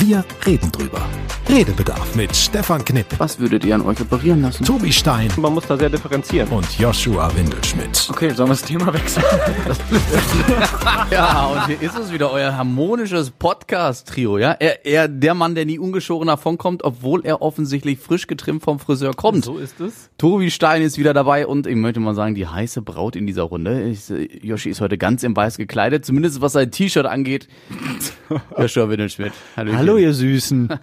Wir reden drüber. Redebedarf mit Stefan Knipp, Was würdet ihr an euch operieren lassen? Tobi Stein Man muss da sehr differenzieren. und Joshua Windelschmidt. Okay, sollen wir das Thema wechseln? ja, und hier ist es wieder, euer harmonisches Podcast-Trio, ja? Er, er, der Mann, der nie ungeschoren davonkommt, obwohl er offensichtlich frisch getrimmt vom Friseur kommt. So ist es. Tobi Stein ist wieder dabei und ich möchte mal sagen, die heiße Braut in dieser Runde. Ich, Yoshi ist heute ganz im Weiß gekleidet, zumindest was sein T-Shirt angeht. Joshua Windelschmidt. Hallo, ihr Süßen.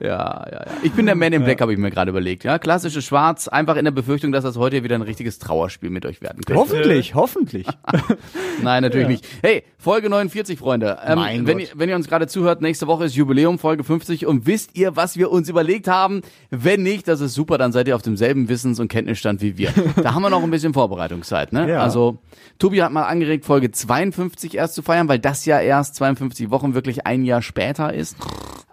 Ja, ja, ja. Ich bin der Man in Black, habe ich mir gerade überlegt. Ja, klassisches Schwarz, einfach in der Befürchtung, dass das heute wieder ein richtiges Trauerspiel mit euch werden könnte. hoffentlich, hoffentlich. Nein, natürlich nicht. Hey, Folge 49, Freunde. Ähm, Mein wenn, Gott. ihr, wenn ihr uns gerade zuhört, nächste Woche ist Jubiläum, Folge 50. Und wisst ihr, was wir uns überlegt haben? Wenn nicht, das ist super, dann seid ihr auf demselben Wissens- und Kenntnisstand wie wir. Da haben wir noch ein bisschen Vorbereitungszeit. Ne? Ja. Also, Tobi hat mal angeregt, Folge 52 erst zu feiern, weil das ja erst 52 Wochen wirklich ein Jahr später ist.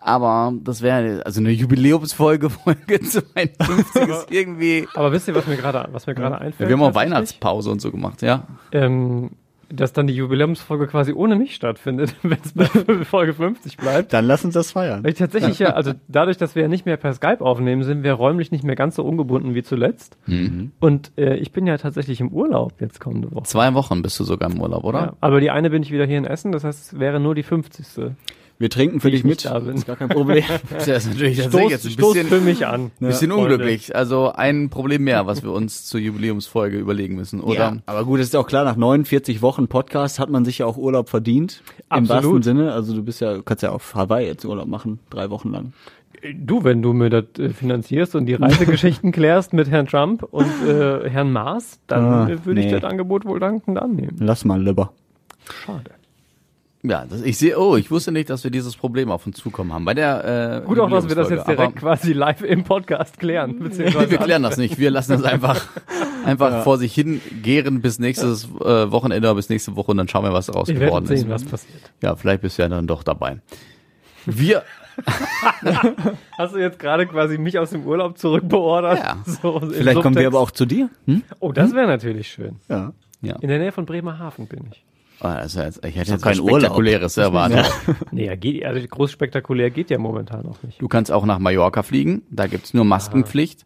Aber das wäre, also eine Jubiläumsfolge, Folge 52 ist irgendwie... Aber wisst ihr, was mir gerade, was mir gerade einfällt? Wir haben auch? Weihnachtspause und so gemacht, ja. Ähm, dass dann die Jubiläumsfolge quasi ohne mich stattfindet, wenn es bei Folge 50 bleibt. Dann lass uns das feiern. Weil ich tatsächlich ja, also dadurch, dass wir ja nicht mehr per Skype aufnehmen, sind wir räumlich nicht mehr ganz so ungebunden wie zuletzt. Mhm. Und äh, ich bin ja tatsächlich im Urlaub jetzt kommende Woche. Zwei Wochen bist du sogar im Urlaub, oder? Ja, aber die eine bin ich wieder hier in Essen, das heißt, es wäre nur die 50. Wir trinken für dich ich mit. da bin. Ist gar kein Problem. Das ist natürlich Stoß, tatsächlich jetzt ein bisschen, für mich an. bisschen Freunde. unglücklich. Also ein Problem mehr, was wir uns zur Jubiläumsfolge überlegen müssen, oder? Ja, aber gut, es ist ja auch klar, nach 49 Wochen Podcast hat man sich ja auch Urlaub verdient. Im Absolut. wahrsten Sinne. Also du bist ja, du kannst ja auf Hawaii jetzt Urlaub machen, drei Wochen lang. Du, wenn du mir das äh, finanzierst und die Reisegeschichten klärst mit Herrn Trump und äh, Herrn Maas, dann Ah, äh, würde ich nee. das Angebot wohl dankend annehmen. Lass mal lieber. Schade. Ja, das, ich sehe, oh, ich wusste nicht, dass wir dieses Problem auf uns zukommen haben. Bei der äh, Gut auch, dass wir das jetzt direkt quasi live im Podcast klären. Aber, Beziehungsweise wir klären das nicht. Wir lassen das einfach, einfach vor sich hin gären bis nächstes äh, Wochenende oder bis nächste Woche und dann schauen wir, was daraus Wir geworden werden sehen, ist. was passiert. Ja, vielleicht bist du ja dann doch dabei. Wir, Hast du jetzt gerade quasi mich aus dem Urlaub zurückbeordert? Ja. So Vielleicht kommen wir aber auch zu dir. Hm? Oh, das wäre natürlich schön. Ja. ja. In der Nähe von Bremerhaven bin ich. Ja jetzt, ich hätte jetzt kein Spektakuläres erwartet. Nee, ja, geht, also groß spektakulär geht ja momentan noch nicht. Du kannst auch nach Mallorca fliegen. Da gibt's nur Maskenpflicht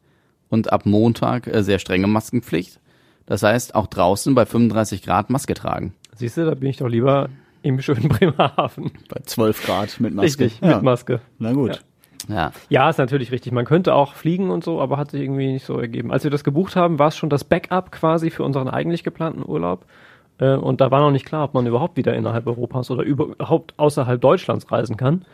und ab Montag äh, sehr strenge Maskenpflicht. Das heißt, auch draußen bei 35 Grad Maske tragen. Siehst du, da bin ich doch lieber im schönen Bremerhaven. Bei 12 Grad mit Maske. Richtig, ja. mit Maske. Na gut. Ja. Ja, ist natürlich richtig. Man könnte auch fliegen und so, aber hat sich irgendwie nicht so ergeben. Als wir das gebucht haben, war es schon das Backup quasi für unseren eigentlich geplanten Urlaub. Äh, Und da war noch nicht klar, ob man überhaupt wieder innerhalb Europas oder überhaupt außerhalb Deutschlands reisen kann.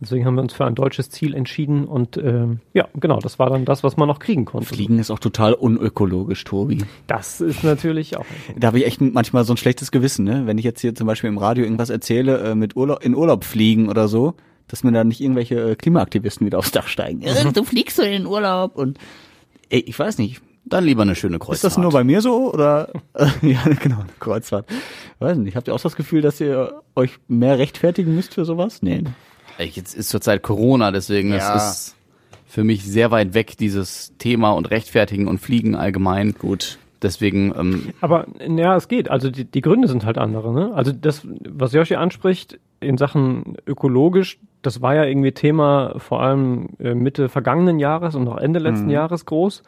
Deswegen haben wir uns für ein deutsches Ziel entschieden und ähm, ja, genau, das war dann das, was man noch kriegen konnte. Fliegen ist auch total unökologisch, Tobi. Das ist natürlich auch. Da habe ich echt manchmal so ein schlechtes Gewissen, ne? Wenn ich jetzt hier zum Beispiel im Radio irgendwas erzähle, äh, mit Urlaub, in Urlaub fliegen oder so, dass mir da nicht irgendwelche äh, Klimaaktivisten wieder aufs Dach steigen. Äh, du fliegst so in den Urlaub und ey, ich weiß nicht. Dann lieber eine schöne Kreuzfahrt. Ist das nur bei mir so oder ja genau eine Kreuzfahrt? Weiß nicht. Habt ihr auch das Gefühl, dass ihr euch mehr rechtfertigen müsst für sowas? Nee. Ey, Jetzt ist zurzeit Corona, deswegen Ja. das ist für mich sehr weit weg, dieses Thema und Rechtfertigen und Fliegen allgemein. Gut. Deswegen, ähm, Aber ja, es geht. Also die, die Gründe sind halt andere. Ne? Also das, was Yoshi anspricht in Sachen ökologisch, das war ja irgendwie Thema vor allem äh, Mitte vergangenen Jahres und auch Ende letzten Jahres groß.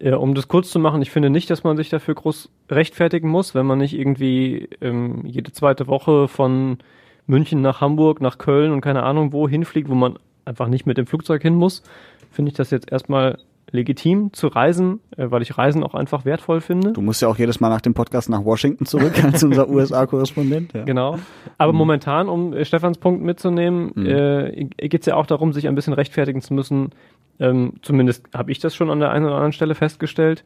Äh, um das kurz zu machen, ich finde nicht, dass man sich dafür groß rechtfertigen muss, wenn man nicht irgendwie ähm, jede zweite Woche von München nach Hamburg, nach Köln und keine Ahnung wo hinfliegt, wo man einfach nicht mit dem Flugzeug hin muss, finde ich das jetzt erstmal legitim zu reisen, äh, weil ich Reisen auch einfach wertvoll finde. Du musst ja auch jedes Mal nach dem Podcast nach Washington zurück als unser USA-Korrespondent. Ja. Genau. Aber momentan, um äh, Stefans Punkt mitzunehmen, äh, geht es ja auch darum, sich ein bisschen rechtfertigen zu müssen. Ähm, zumindest habe ich das schon an der einen oder anderen Stelle festgestellt,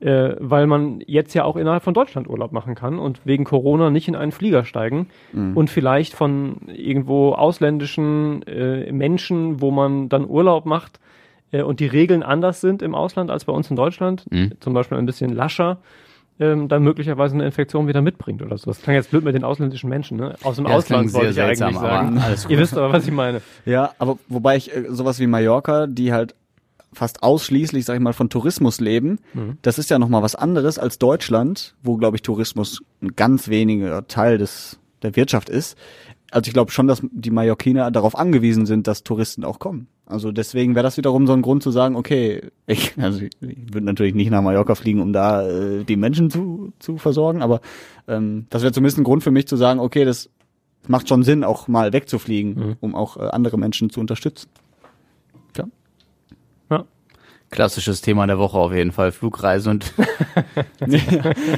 äh, weil man jetzt ja auch innerhalb von Deutschland Urlaub machen kann und wegen Corona nicht in einen Flieger steigen und vielleicht von irgendwo ausländischen äh, Menschen, wo man dann Urlaub macht äh, und die Regeln anders sind im Ausland als bei uns in Deutschland, zum Beispiel ein bisschen lascher, ähm, dann möglicherweise eine Infektion wieder mitbringt oder so. Das klang jetzt blöd mit den ausländischen Menschen, ne? Aus dem Ja, Ausland wollte ich eigentlich seltsam, aber sagen. alles gut. Ihr wisst aber, was ich meine. Ja, aber wobei ich äh, sowas wie Mallorca, die halt fast ausschließlich, sag ich mal, von Tourismus leben. Das ist ja nochmal was anderes als Deutschland, wo, glaube ich, Tourismus ein ganz weniger Teil des, der Wirtschaft ist. Also ich glaube schon, dass die Mallorquiner darauf angewiesen sind, dass Touristen auch kommen. Also deswegen wäre das wiederum so ein Grund zu sagen, okay, ich, also ich, ich würde natürlich nicht nach Mallorca fliegen, um da äh, die Menschen zu, zu versorgen, aber ähm, das wäre zumindest ein Grund für mich zu sagen, okay, das macht schon Sinn, auch mal wegzufliegen, um auch äh, andere Menschen zu unterstützen. Ja. Ja. Klassisches Thema der Woche auf jeden Fall. Flugreise und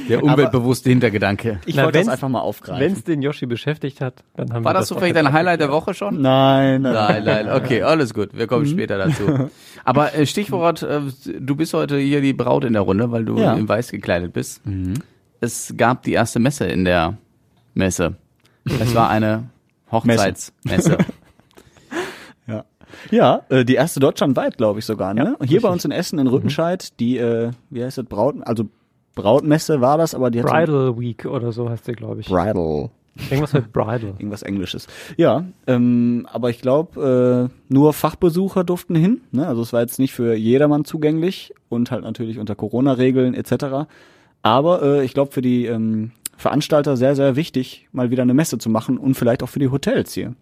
der umweltbewusste Hintergedanke. Ich Na, wollte das einfach mal aufgreifen. Wenn es den Yoshi beschäftigt hat, dann haben War wir das vielleicht dein Highlight der Woche schon? Nein, nein. Nein, nein, okay, alles gut. Wir Mhm. kommen später dazu. Aber äh, Stichwort, äh, du bist heute hier die Braut in der Runde, weil du Ja. in weiß gekleidet bist. Es gab die erste Messe in der Messe. Es war eine Hochzeitsmesse. Ja, äh, die erste deutschlandweit, glaube ich sogar. Ne? Ja, Hier richtig. bei uns in Essen, in Rüttenscheid, die, äh, wie heißt das, Braut, also Brautmesse war das, aber die hat so- Bridal Week oder so heißt sie, glaube ich. Bridal. Irgendwas mit Bridal. Irgendwas Englisches. Ja, ähm, aber ich glaube, äh, nur Fachbesucher durften hin. Ne? Also es war jetzt nicht für jedermann zugänglich und halt natürlich unter Corona-Regeln etc. Aber äh, ich glaube, für die ähm, Veranstalter sehr, sehr wichtig, mal wieder eine Messe zu machen und vielleicht auch für die Hotels hier.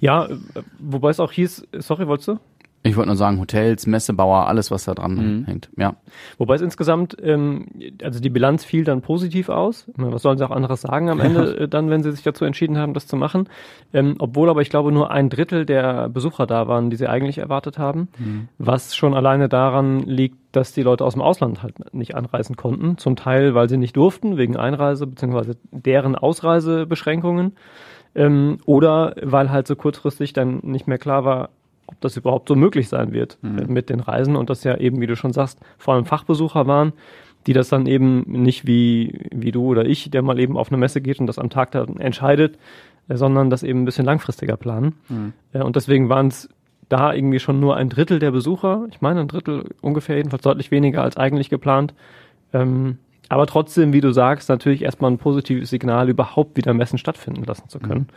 Ja, äh, wobei es auch hieß, sorry, wolltest du? Ich wollte nur sagen, Hotels, Messebauer, alles, was da dran Mhm. hängt. Ja. Wobei es insgesamt, ähm, also die Bilanz fiel dann positiv aus. Was sollen sie auch anderes sagen am Ende äh, dann, wenn sie sich dazu entschieden haben, das zu machen? Ähm, obwohl aber ich glaube nur ein Drittel der Besucher da waren, die sie eigentlich erwartet haben, was schon alleine daran liegt, dass die Leute aus dem Ausland halt nicht anreisen konnten. Zum Teil, weil sie nicht durften, wegen Einreise bzw. deren Ausreisebeschränkungen. Ähm, oder weil halt so kurzfristig dann nicht mehr klar war, ob das überhaupt so möglich sein wird äh, mit den Reisen und das ja eben, wie du schon sagst, vor allem Fachbesucher waren, die das dann eben nicht wie, wie du oder ich, der mal eben auf eine Messe geht und das am Tag dann entscheidet, äh, sondern das eben ein bisschen langfristiger planen. Äh, und deswegen waren es da irgendwie schon nur ein Drittel der Besucher, ich meine ein Drittel ungefähr, jedenfalls deutlich weniger als eigentlich geplant. Ähm, aber trotzdem, wie du sagst, natürlich erstmal ein positives Signal, überhaupt wieder Messen stattfinden lassen zu können.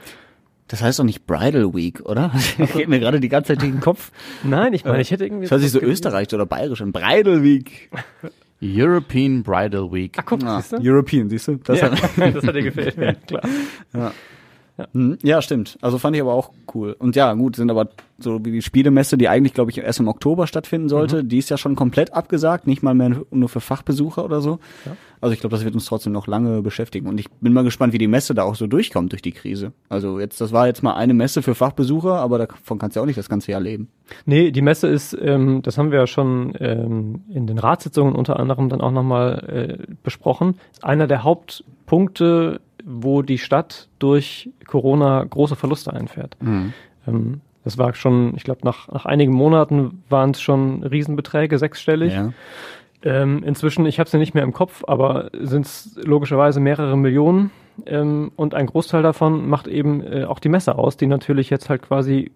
Das heißt doch nicht Bridal Week, oder? Das geht mir gerade die ganze Zeit durch den Kopf. Nein, ich meine, ich hätte irgendwie. Das hört sich so österreichisch oder bayerisch an. Bridal Week. European Bridal Week. Ach, guck, Ah, siehst du? European, siehst du? Das Ja, hat, das hat dir gefehlt, ja, klar. Hm, ja, stimmt. Also fand ich aber auch cool. Und ja, gut, sind aber so wie die Spielemesse, die eigentlich, glaube ich, erst im Oktober stattfinden sollte, die ist ja schon komplett abgesagt, nicht mal mehr nur für Fachbesucher oder so. Also ich glaube, das wird uns trotzdem noch lange beschäftigen. Und ich bin mal gespannt, wie die Messe da auch so durchkommt durch die Krise. Also jetzt, das war jetzt mal eine Messe für Fachbesucher, aber davon kannst du ja auch nicht das ganze Jahr leben. Nee, die Messe ist, ähm, das haben wir ja schon ähm, in den Ratssitzungen unter anderem dann auch nochmal äh, besprochen, ist einer der Hauptpunkte, wo die Stadt durch Corona große Verluste einfährt. Ähm, das war schon, ich glaube, nach, nach einigen Monaten waren es schon Riesenbeträge, sechsstellig. Ja. Ähm, inzwischen, ich habe sie nicht mehr im Kopf, aber sind es logischerweise mehrere Millionen. Ähm, und ein Großteil davon macht eben äh, auch die Messe aus, die natürlich jetzt halt quasi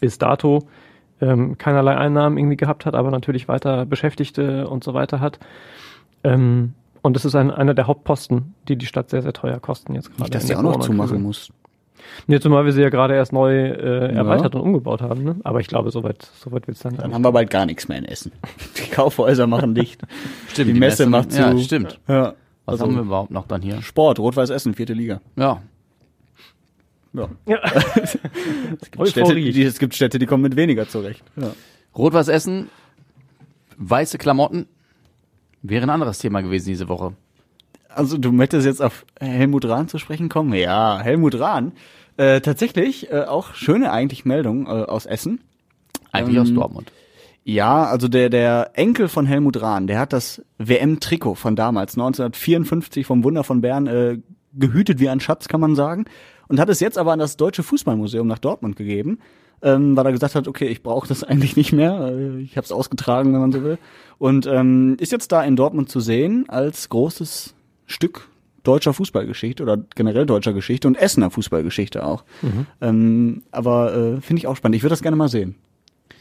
bis dato ähm, keinerlei Einnahmen irgendwie gehabt hat, aber natürlich weiter Beschäftigte und so weiter hat. Ähm, und das ist ein, einer der Hauptposten, die die Stadt sehr, sehr teuer kosten jetzt gerade. Nicht, dass die der auch noch zumachen muss. Nee, zumal wir sie ja gerade erst neu äh, erweitert und umgebaut haben. Ne? Aber ich glaube, soweit so weit wird es dann. gar Dann nicht. haben wir bald gar nichts mehr in Essen. Die Kaufhäuser machen dicht. Stimmt, die Messe macht Ja, zu. stimmt. Ja. Was Also haben wir überhaupt noch dann hier? Sport, Rot-Weiß Essen, vierte Liga. Ja. Ja. Ja. Es gibt, Städte, die, es gibt Städte, die kommen mit weniger zurecht. Ja. Rot-Weiß Essen, weiße Klamotten, wäre ein anderes Thema gewesen diese Woche. Also du möchtest jetzt auf Helmut Rahn zu sprechen kommen? Ja, Helmut Rahn. Äh, tatsächlich äh, auch schöne eigentlich Meldung äh, aus Essen. Eigentlich Ähm, aus Dortmund. Ja, also der, der Enkel von Helmut Rahn, der hat das WM-Trikot von damals, 1954 vom Wunder von Bern, äh, gehütet wie ein Schatz, kann man sagen. Und hat es jetzt aber an das Deutsche Fußballmuseum nach Dortmund gegeben, ähm, weil er gesagt hat, okay, ich brauche das eigentlich nicht mehr. Äh, ich habe es ausgetragen, wenn man so will. Und ähm, ist jetzt da in Dortmund zu sehen als großes Stück deutscher Fußballgeschichte oder generell deutscher Geschichte und Essener Fußballgeschichte auch. Ähm, aber äh, finde ich auch spannend. Ich würde das gerne mal sehen.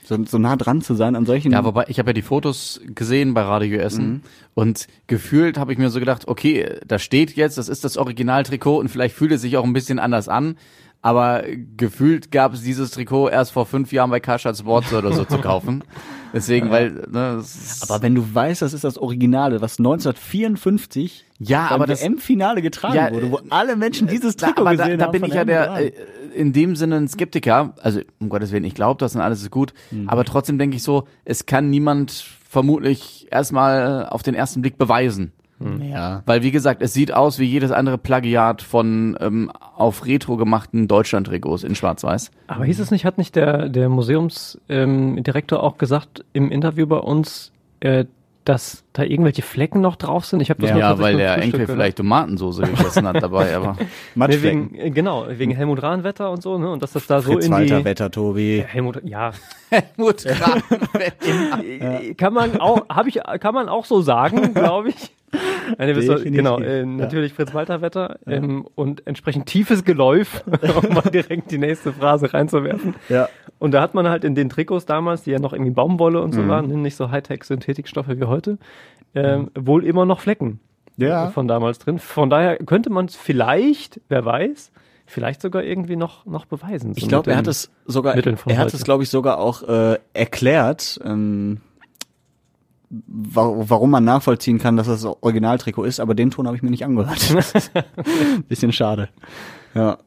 So, so nah dran zu sein an solchen. Ja, wobei ich habe ja die Fotos gesehen bei Radio Essen und gefühlt habe ich mir so gedacht, okay, da steht jetzt, das ist das Originaltrikot und vielleicht fühlt es sich auch ein bisschen anders an, Aber gefühlt gab es dieses Trikot erst vor fünf Jahren bei Kascha Sports oder so zu kaufen. Deswegen, weil, ne, Aber wenn du weißt, das ist das Originale, was 1954 Ja, aber das- WM-Finale getragen Ja, wurde, wo alle Menschen dieses Da, Trikot da, gesehen da haben. bin von ich ja der, äh, in dem Sinne ein Skeptiker. Also, um Gottes Willen, ich glaube das und alles ist gut. Mhm. Aber trotzdem denke ich so, es kann niemand vermutlich erstmal auf den ersten Blick beweisen. Ja. Weil, wie gesagt, es sieht aus wie jedes andere Plagiat von ähm, auf Retro gemachten Deutschland-Trikots in Schwarz-Weiß. Aber hieß es nicht, hat nicht der, der Museumsdirektor ähm, Direktor auch gesagt im Interview bei uns, äh, dass da irgendwelche Flecken noch drauf sind? Ich habe das Ja, tatsächlich weil der Frühstück Enkel gehört. vielleicht Tomatensoße gegessen hat dabei, aber Nee, Matschflecken. wegen, äh, genau, wegen Helmut Rahn-Wetter und so, ne? Und dass das da so Fritz in Walter die Wetter, Tobi. Helmut, ja, Helmut Rahn. Äh, kann man auch, habe ich, kann man auch so sagen, glaube ich. Doch, Definitiv, genau, äh, ja. natürlich Fritz Walter Wetter ähm, und entsprechend tiefes Geläuf, um mal direkt die nächste Phrase reinzuwerfen. Ja. Und da hat man halt in den Trikots damals, die ja noch irgendwie Baumwolle und so Mhm. waren, nicht so Hightech-Synthetikstoffe wie heute, ähm, wohl immer noch Flecken Ja. von damals drin. Von daher könnte man es vielleicht, wer weiß, vielleicht sogar irgendwie noch, noch beweisen. Ich So glaube, mit er hat es sogar, er hat es, glaube ich, sogar auch äh, erklärt, ähm, warum man nachvollziehen kann, dass das Originaltrikot ist, aber den Ton habe ich mir nicht angehört. Bisschen schade. Ja.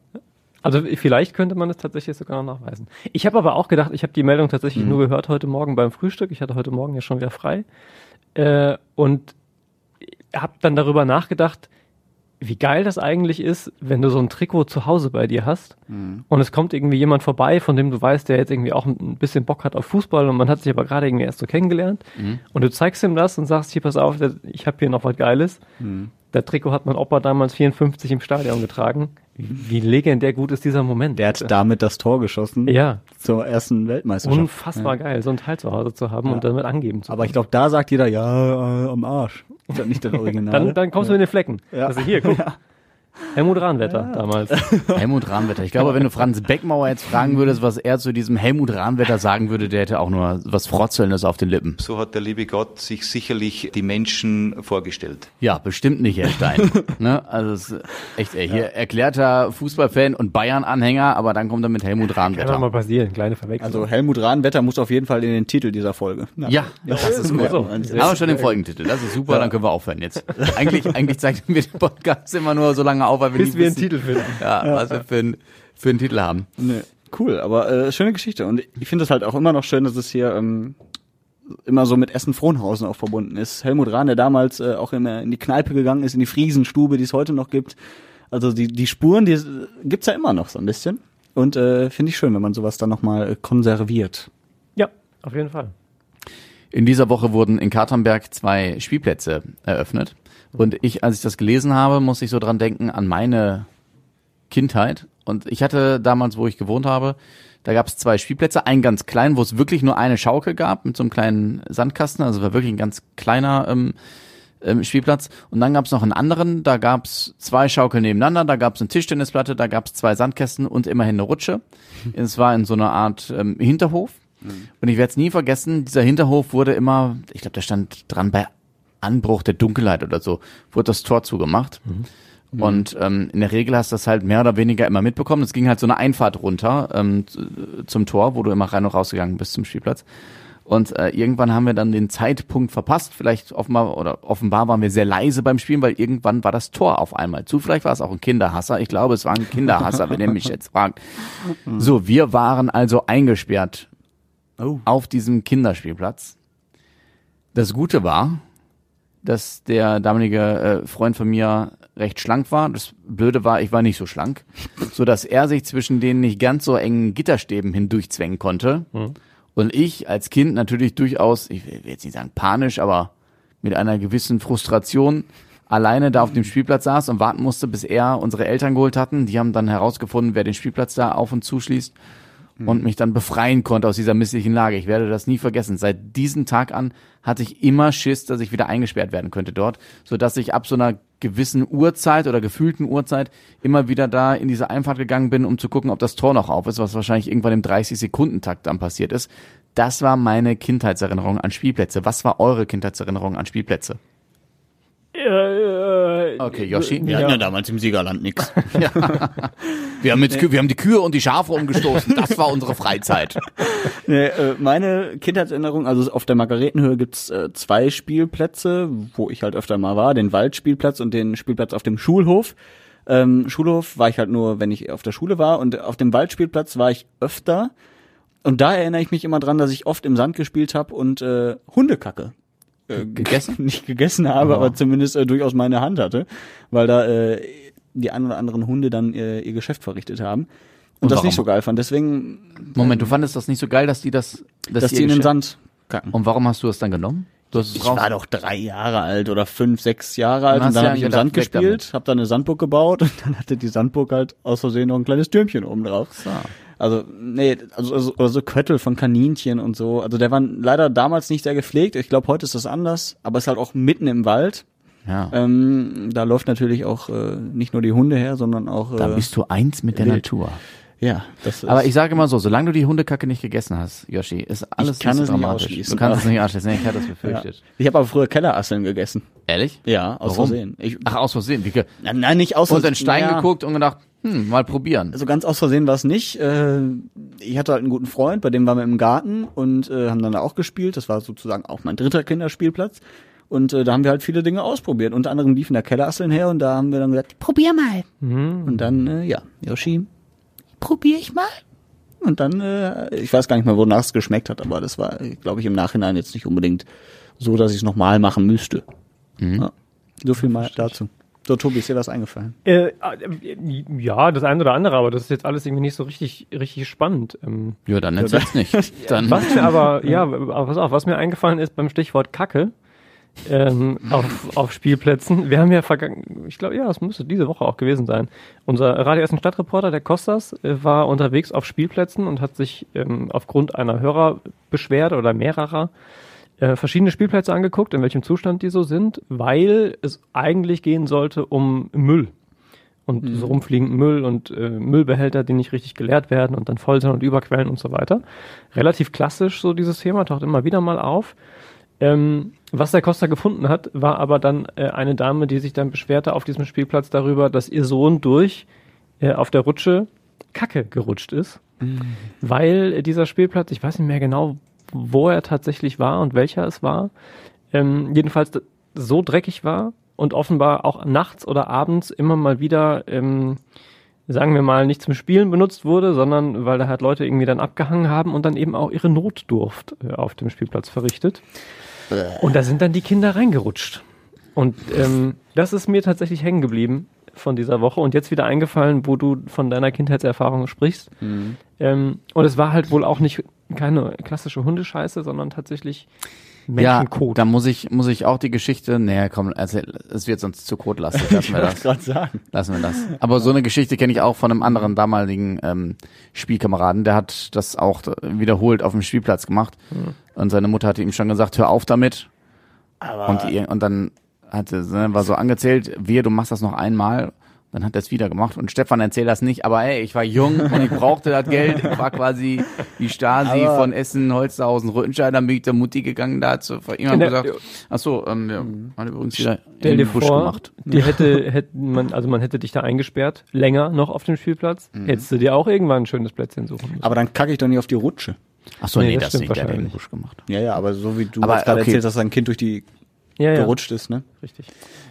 Also vielleicht könnte man es tatsächlich sogar noch nachweisen. Ich habe aber auch gedacht, ich habe die Meldung tatsächlich Mhm. nur gehört heute Morgen beim Frühstück. Ich hatte heute Morgen ja schon wieder frei. Äh, und habe dann darüber nachgedacht, wie geil das eigentlich ist, wenn du so ein Trikot zu Hause bei dir hast Mhm. und es kommt irgendwie jemand vorbei, von dem du weißt, der jetzt irgendwie auch ein bisschen Bock hat auf Fußball und man hat sich aber gerade irgendwie erst so kennengelernt und du zeigst ihm das und sagst, hier pass auf, ich habe hier noch was Geiles. Mhm. Der Trikot hat mein Opa damals 54 im Stadion getragen. Wie legendär gut ist dieser Moment. Der hat damit das Tor geschossen ja, zur ersten Weltmeisterschaft. unfassbar geil, so ein Teil zu Hause zu haben und damit angeben zu Aber ich glaube, da sagt jeder, ja, äh, am Arsch. Ist das nicht das Original? dann, dann kommst du in den Flecken. Ja. Also hier, guck. Helmut Rahnwetter damals. Helmut Rahnwetter. Ich glaube, wenn du Franz Beckmauer jetzt fragen würdest, was er zu diesem Helmut Rahnwetter sagen würde, der hätte auch nur was Frotzelndes auf den Lippen. So hat der liebe Gott sich sicherlich die Menschen vorgestellt. Ja, bestimmt nicht, Herr Stein. ne? Also es ist echt, ey, hier erklärter Fußballfan und Bayern-Anhänger, aber dann kommt er mit Helmut Kann doch mal Rahnwetter. passieren, kleine Verwechslung. Also Helmut Rahnwetter muss auf jeden Fall in den Titel dieser Folge. Na, Ja, das ist gut. so. Aber schon den Folgentitel. Das ist super, dann können wir aufhören jetzt. Eigentlich, eigentlich zeichnen wir den Podcast immer nur so lange auf, weil wir bis nie wir einen wissen, Titel finden. ja, was wir für, einen- für einen Titel haben. Nee, cool, aber äh, schöne Geschichte. Und ich finde es halt auch immer noch schön, dass es hier ähm, immer so mit Essen-Frohnhausen auch verbunden ist. Helmut Rahn, der damals äh, auch in, in die Kneipe gegangen ist, in die Friesenstube, die es heute noch gibt. Also die, die Spuren, die äh, gibt's ja immer noch so ein bisschen. Und äh, finde ich schön, wenn man sowas dann nochmal äh, konserviert. Ja, auf jeden Fall. In dieser Woche wurden in Katernberg zwei Spielplätze eröffnet. Und ich, als ich das gelesen habe, musste ich so dran denken an meine Kindheit. Und ich hatte damals, wo ich gewohnt habe, da gab es zwei Spielplätze, einen ganz kleinen, wo es wirklich nur eine Schaukel gab mit so einem kleinen Sandkasten. Also war wirklich ein ganz kleiner ähm, ähm, Spielplatz. Und dann gab es noch einen anderen, da gab es zwei Schaukeln nebeneinander, da gab es eine Tischtennisplatte, da gab es zwei Sandkästen und immerhin eine Rutsche. Es war in so einer Art ähm, Hinterhof. Und ich werde es nie vergessen, dieser Hinterhof wurde immer, ich glaube, da stand dran bei Anbruch der Dunkelheit oder so, wurde das Tor zugemacht. Und ähm, in der Regel hast du das halt mehr oder weniger immer mitbekommen. Es ging halt so eine Einfahrt runter ähm, zum Tor, wo du immer rein und rausgegangen bist zum Spielplatz. Und äh, irgendwann haben wir dann den Zeitpunkt verpasst. Vielleicht offenbar oder offenbar waren wir sehr leise beim Spielen, weil irgendwann war das Tor auf einmal zu. Vielleicht war es auch ein Kinderhasser. Ich glaube, es war ein Kinderhasser, wenn ihr mich jetzt fragt. So, wir waren also eingesperrt Oh. auf diesem Kinderspielplatz. Das Gute war, dass der damalige äh, Freund von mir recht schlank war. Das Blöde war, ich war nicht so schlank, so dass er sich zwischen den nicht ganz so engen Gitterstäben hindurchzwängen konnte. Und ich als Kind natürlich durchaus, ich will jetzt nicht sagen panisch, aber mit einer gewissen Frustration alleine da auf dem Spielplatz saß und warten musste, bis er unsere Eltern geholt hatten. Die haben dann herausgefunden, wer den Spielplatz da auf und zuschließt und mich dann befreien konnte aus dieser misslichen Lage. Ich werde das nie vergessen. Seit diesem Tag an hatte ich immer Schiss, dass ich wieder eingesperrt werden könnte dort, so dass ich ab so einer gewissen Uhrzeit oder gefühlten Uhrzeit immer wieder da in diese Einfahrt gegangen bin, um zu gucken, ob das Tor noch auf ist, was wahrscheinlich irgendwann im 30-Sekunden-Takt dann passiert ist. Das war meine Kindheitserinnerung an Spielplätze. Was war eure Kindheitserinnerung an Spielplätze? Äh, Okay, Yoshi. Wir Ja. hatten ja damals im Siegerland nix. Wir haben, jetzt, Kü- wir haben die Kühe und die Schafe umgestoßen. Das war unsere Freizeit. Nee, äh, meine Kindheitserinnerung, also auf der Margaretenhöhe gibt's äh, zwei Spielplätze, wo ich halt öfter mal war, den Waldspielplatz und den Spielplatz auf dem Schulhof. Ähm, Schulhof war ich halt nur, wenn ich auf der Schule war und auf dem Waldspielplatz war ich öfter. Und da erinnere ich mich immer dran, dass ich oft im Sand gespielt habe und äh, Hundekacke äh, Gegessen? nicht gegessen habe, Oh. aber zumindest äh, durchaus meine Hand hatte, weil da äh, die ein oder anderen Hunde dann äh, ihr Geschäft verrichtet haben. Und, Und das warum? nicht so geil fand. Deswegen, Moment, du fandest das nicht so geil, dass die das, dass, dass die in den Sand kacken. Und warum hast du es dann genommen? Du hast es Ich raus- war doch drei Jahre alt oder fünf, sechs Jahre alt und hast dann du habe ja ich im Sand gespielt, habe dann eine Sandburg gebaut und dann hatte die Sandburg halt aus Versehen noch ein kleines Türmchen oben drauf. So. Also, nee, also, also oder so Köttel von Kaninchen und so. Also der war leider damals nicht sehr gepflegt. Ich glaube, heute ist das anders, aber ist halt auch mitten im Wald. Ja. Ähm, da läuft natürlich auch äh, nicht nur die Hunde her, sondern auch Da äh, bist du eins mit der. Natur. Ja, das ist, Aber ich sage immer so, solange du die Hundekacke nicht gegessen hast, Yoshi, ist alles Ich kann nicht so es nicht dramatisch. ausschließen. Du kannst es nicht ausschließen. Nee, Ich hatte das ja. befürchtet. Ich habe aber früher Kellerasseln gegessen. Ehrlich? Ja, aus Warum? Versehen. Ich, Ach, aus Versehen. Wie, nein, nein, nicht aus und Versehen. den Stein Ja. geguckt und gedacht, hm, mal probieren. So ganz aus Versehen war es nicht. Äh, ich hatte halt einen guten Freund, bei dem waren wir im Garten und äh, haben dann da auch gespielt. Das war sozusagen auch mein dritter Kinderspielplatz. Und äh, da haben wir halt viele Dinge ausprobiert. Unter anderem liefen da Kellerasseln her und da haben wir dann gesagt, probier mal. Und dann, äh, ja, Yoshi, probier ich mal. Und dann, äh, ich weiß gar nicht mehr, wonach es geschmeckt hat, aber das war, glaube ich, im Nachhinein jetzt nicht unbedingt so, dass ich es nochmal machen müsste. Ja, so viel mal dazu. So, Tobi, ist dir was eingefallen? Äh, äh, ja, das eine oder andere, aber das ist jetzt alles irgendwie nicht so richtig, richtig spannend. Ähm, Ja, dann erzähl's nicht. Dann, was mir aber, ja, aber pass auf, was mir eingefallen ist beim Stichwort Kacke ähm, auf, auf Spielplätzen. Wir haben ja vergangen, ich glaube, ja, es müsste diese Woche auch gewesen sein. Unser Radio Essen Stadtreporter, der Kostas, äh, war unterwegs auf Spielplätzen und hat sich ähm, aufgrund einer Hörerbeschwerde oder mehrerer äh, verschiedene Spielplätze angeguckt, in welchem Zustand die so sind, weil es eigentlich gehen sollte um Müll und so rumfliegenden Müll und äh, Müllbehälter, die nicht richtig geleert werden und dann voll sind und überquellen und so weiter. Relativ klassisch so dieses Thema, taucht immer wieder mal auf. Ähm, was der Costa gefunden hat, war aber dann äh, eine Dame, die sich dann beschwerte auf diesem Spielplatz darüber, dass ihr Sohn durch äh, auf der Rutsche Kacke gerutscht ist, weil äh, dieser Spielplatz, ich weiß nicht mehr genau, wo er tatsächlich war und welcher es war, ähm, jedenfalls so dreckig war und offenbar auch nachts oder abends immer mal wieder, ähm, sagen wir mal, nicht zum Spielen benutzt wurde, sondern weil da halt Leute irgendwie dann abgehangen haben und dann eben auch ihre Notdurft äh, auf dem Spielplatz verrichtet. Und da sind dann die Kinder reingerutscht. Und ähm, das ist mir tatsächlich hängen geblieben von dieser Woche und jetzt wieder eingefallen, wo du von deiner Kindheitserfahrung sprichst. Ähm, und es war halt wohl auch nicht keine klassische Hundescheiße, sondern tatsächlich ja, Menschenkot. da muss ich, muss ich auch die Geschichte, naja, komm, erzähl, es wird sonst zu kotlastig, lassen wir das. gerade sagen. Lassen wir das. Aber so eine Geschichte kenne ich auch von einem anderen damaligen ähm, Spielkameraden. Der hat das auch wiederholt auf dem Spielplatz gemacht. Und seine Mutter hatte ihm schon gesagt, hör auf damit. Aber Und, die, und dann hatte, ne, war so angezählt, wir, du machst das noch einmal. Dann hat er es wieder gemacht. Und Stefan erzählt das nicht, aber ey, ich war jung und ich brauchte das Geld. Ich war quasi die Stasi Aber- von Essen, Holzhausen, Rüttenscheid. Dann bin ich der Mutti gegangen da zu ihm In der- gesagt, ach so, ähm, wir haben übrigens wieder Stell in dir den Busch vor, gemacht. die hätte, hätte man, also man hätte dich da eingesperrt, länger noch auf dem Spielplatz, hättest du dir auch irgendwann ein schönes Plätzchen suchen müssen. aber dann kacke ich doch nicht auf die Rutsche. Ach so, Nee, nee, das das, nicht, der hat den. Busch gemacht. Ja, ja, aber so wie du gerade okay. erzählst, dass dein Kind durch die ja, ja, gerutscht ist, ne? richtig.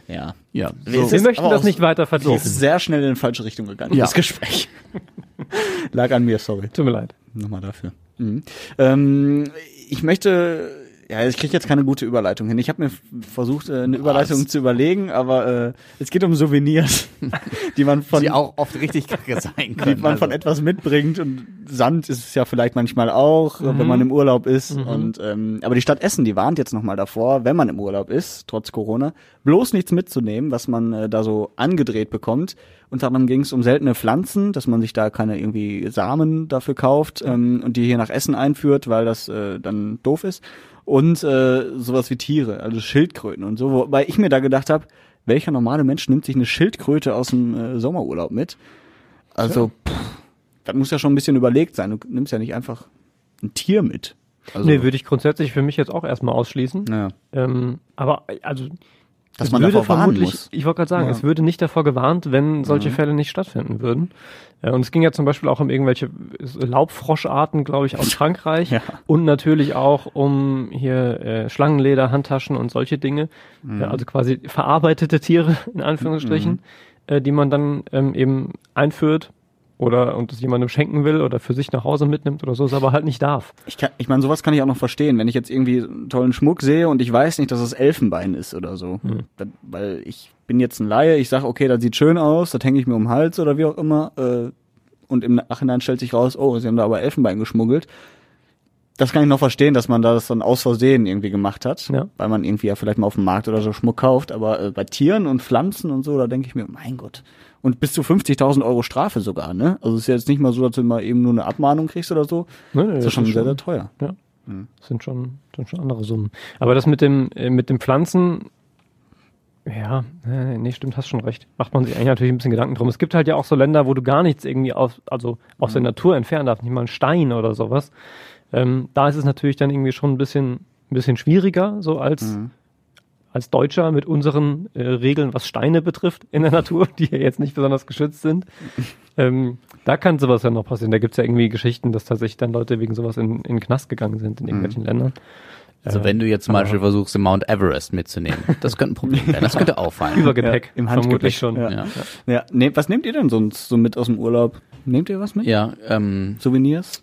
Ja. Ja, Es Wir möchten das nicht weiter Es vertiefen. ist sehr schnell in die falsche Richtung gegangen, Ja. das Gespräch. Lag an mir, sorry. Tut mir leid. Nochmal dafür. Mhm. Ähm, ich möchte, ja, ich kriege jetzt keine gute Überleitung hin. Ich habe mir versucht, äh, eine Überleitung zu überlegen, aber äh, es geht um Souvenirs, die man von die auch oft richtig kacke sein die können. man von also. etwas mitbringt und Sand ist es ja vielleicht manchmal auch, äh, wenn man im Urlaub ist. Und ähm, aber die Stadt Essen, die warnt jetzt nochmal davor, wenn man im Urlaub ist, trotz Corona, bloß nichts mitzunehmen, was man äh, da so angedreht bekommt. Unter anderem ging es um seltene Pflanzen, dass man sich da keine irgendwie Samen dafür kauft ähm, und die hier nach Essen einführt, weil das äh, dann doof ist. Und äh, sowas wie Tiere, also Schildkröten und so. Wobei ich mir da gedacht habe, welcher normale Mensch nimmt sich eine Schildkröte aus dem äh, Sommerurlaub mit? Also, pff, das muss ja schon ein bisschen überlegt sein. Du nimmst ja nicht einfach ein Tier mit. Also, Nee, würde ich grundsätzlich für mich jetzt auch erstmal ausschließen. ja. Ähm, aber also Dass Es man würde davor warnen vermutlich, muss. ich wollte gerade sagen, Ja. es würde nicht davor gewarnt, wenn solche Fälle nicht stattfinden würden. Äh, Und es ging ja zum Beispiel auch um irgendwelche Laubfroscharten, glaube ich, aus Frankreich Ja. und natürlich auch um hier äh, Schlangenleder, Handtaschen und solche Dinge. Ja, also quasi verarbeitete Tiere in Anführungsstrichen, äh, die man dann ähm, eben einführt oder und es jemandem schenken will oder für sich nach Hause mitnimmt oder so, es aber halt nicht darf. Ich, kann, ich meine, sowas kann ich auch noch verstehen, wenn ich jetzt irgendwie einen tollen Schmuck sehe und ich weiß nicht, dass es Elfenbein ist oder so. Dann, weil ich bin jetzt ein Laie, ich sage, okay, das sieht schön aus, das hänge ich mir um den Hals oder wie auch immer. Äh, und im Nachhinein stellt sich raus, oh, sie haben da aber Elfenbein geschmuggelt. Das kann ich noch verstehen, dass man das dann aus Versehen irgendwie gemacht hat, Ja. weil man irgendwie ja vielleicht mal auf dem Markt oder so Schmuck kauft. Aber äh, bei Tieren und Pflanzen und so, da denke ich mir, mein Gott. Und bis zu 50.000 Euro Strafe sogar, ne? Also es ist jetzt nicht mal so, dass du mal eben nur eine Abmahnung kriegst oder so. Nee, nee, Das ist schon sehr, sehr teuer. Ja. Das sind schon, sind schon andere Summen. Aber das mit dem, äh, mit dem Pflanzen, ja, äh, nee, stimmt, hast schon recht. Macht man sich eigentlich natürlich ein bisschen Gedanken drum. Es gibt halt ja auch so Länder, wo du gar nichts irgendwie aus, also aus der Natur entfernen darfst, nicht mal einen Stein oder sowas. Ähm, da ist es natürlich dann irgendwie schon ein bisschen, ein bisschen schwieriger, so als, als Deutscher mit unseren äh, Regeln, was Steine betrifft in der Natur, die ja jetzt nicht besonders geschützt sind. ähm, da kann sowas ja noch passieren. Da gibt's ja irgendwie Geschichten, dass tatsächlich dann Leute wegen sowas in, in den Knast gegangen sind in irgendwelchen Ländern. Also wenn du jetzt zum Beispiel versuchst, den Mount Everest mitzunehmen, das könnte ein Problem werden. Das könnte auffallen. Übergepäck, Ja, im Handgepäck, vermutlich schon. ja. Ja, Ja, ne, was nehmt ihr denn sonst so mit aus dem Urlaub? Nehmt ihr was mit? ja ähm, Souvenirs?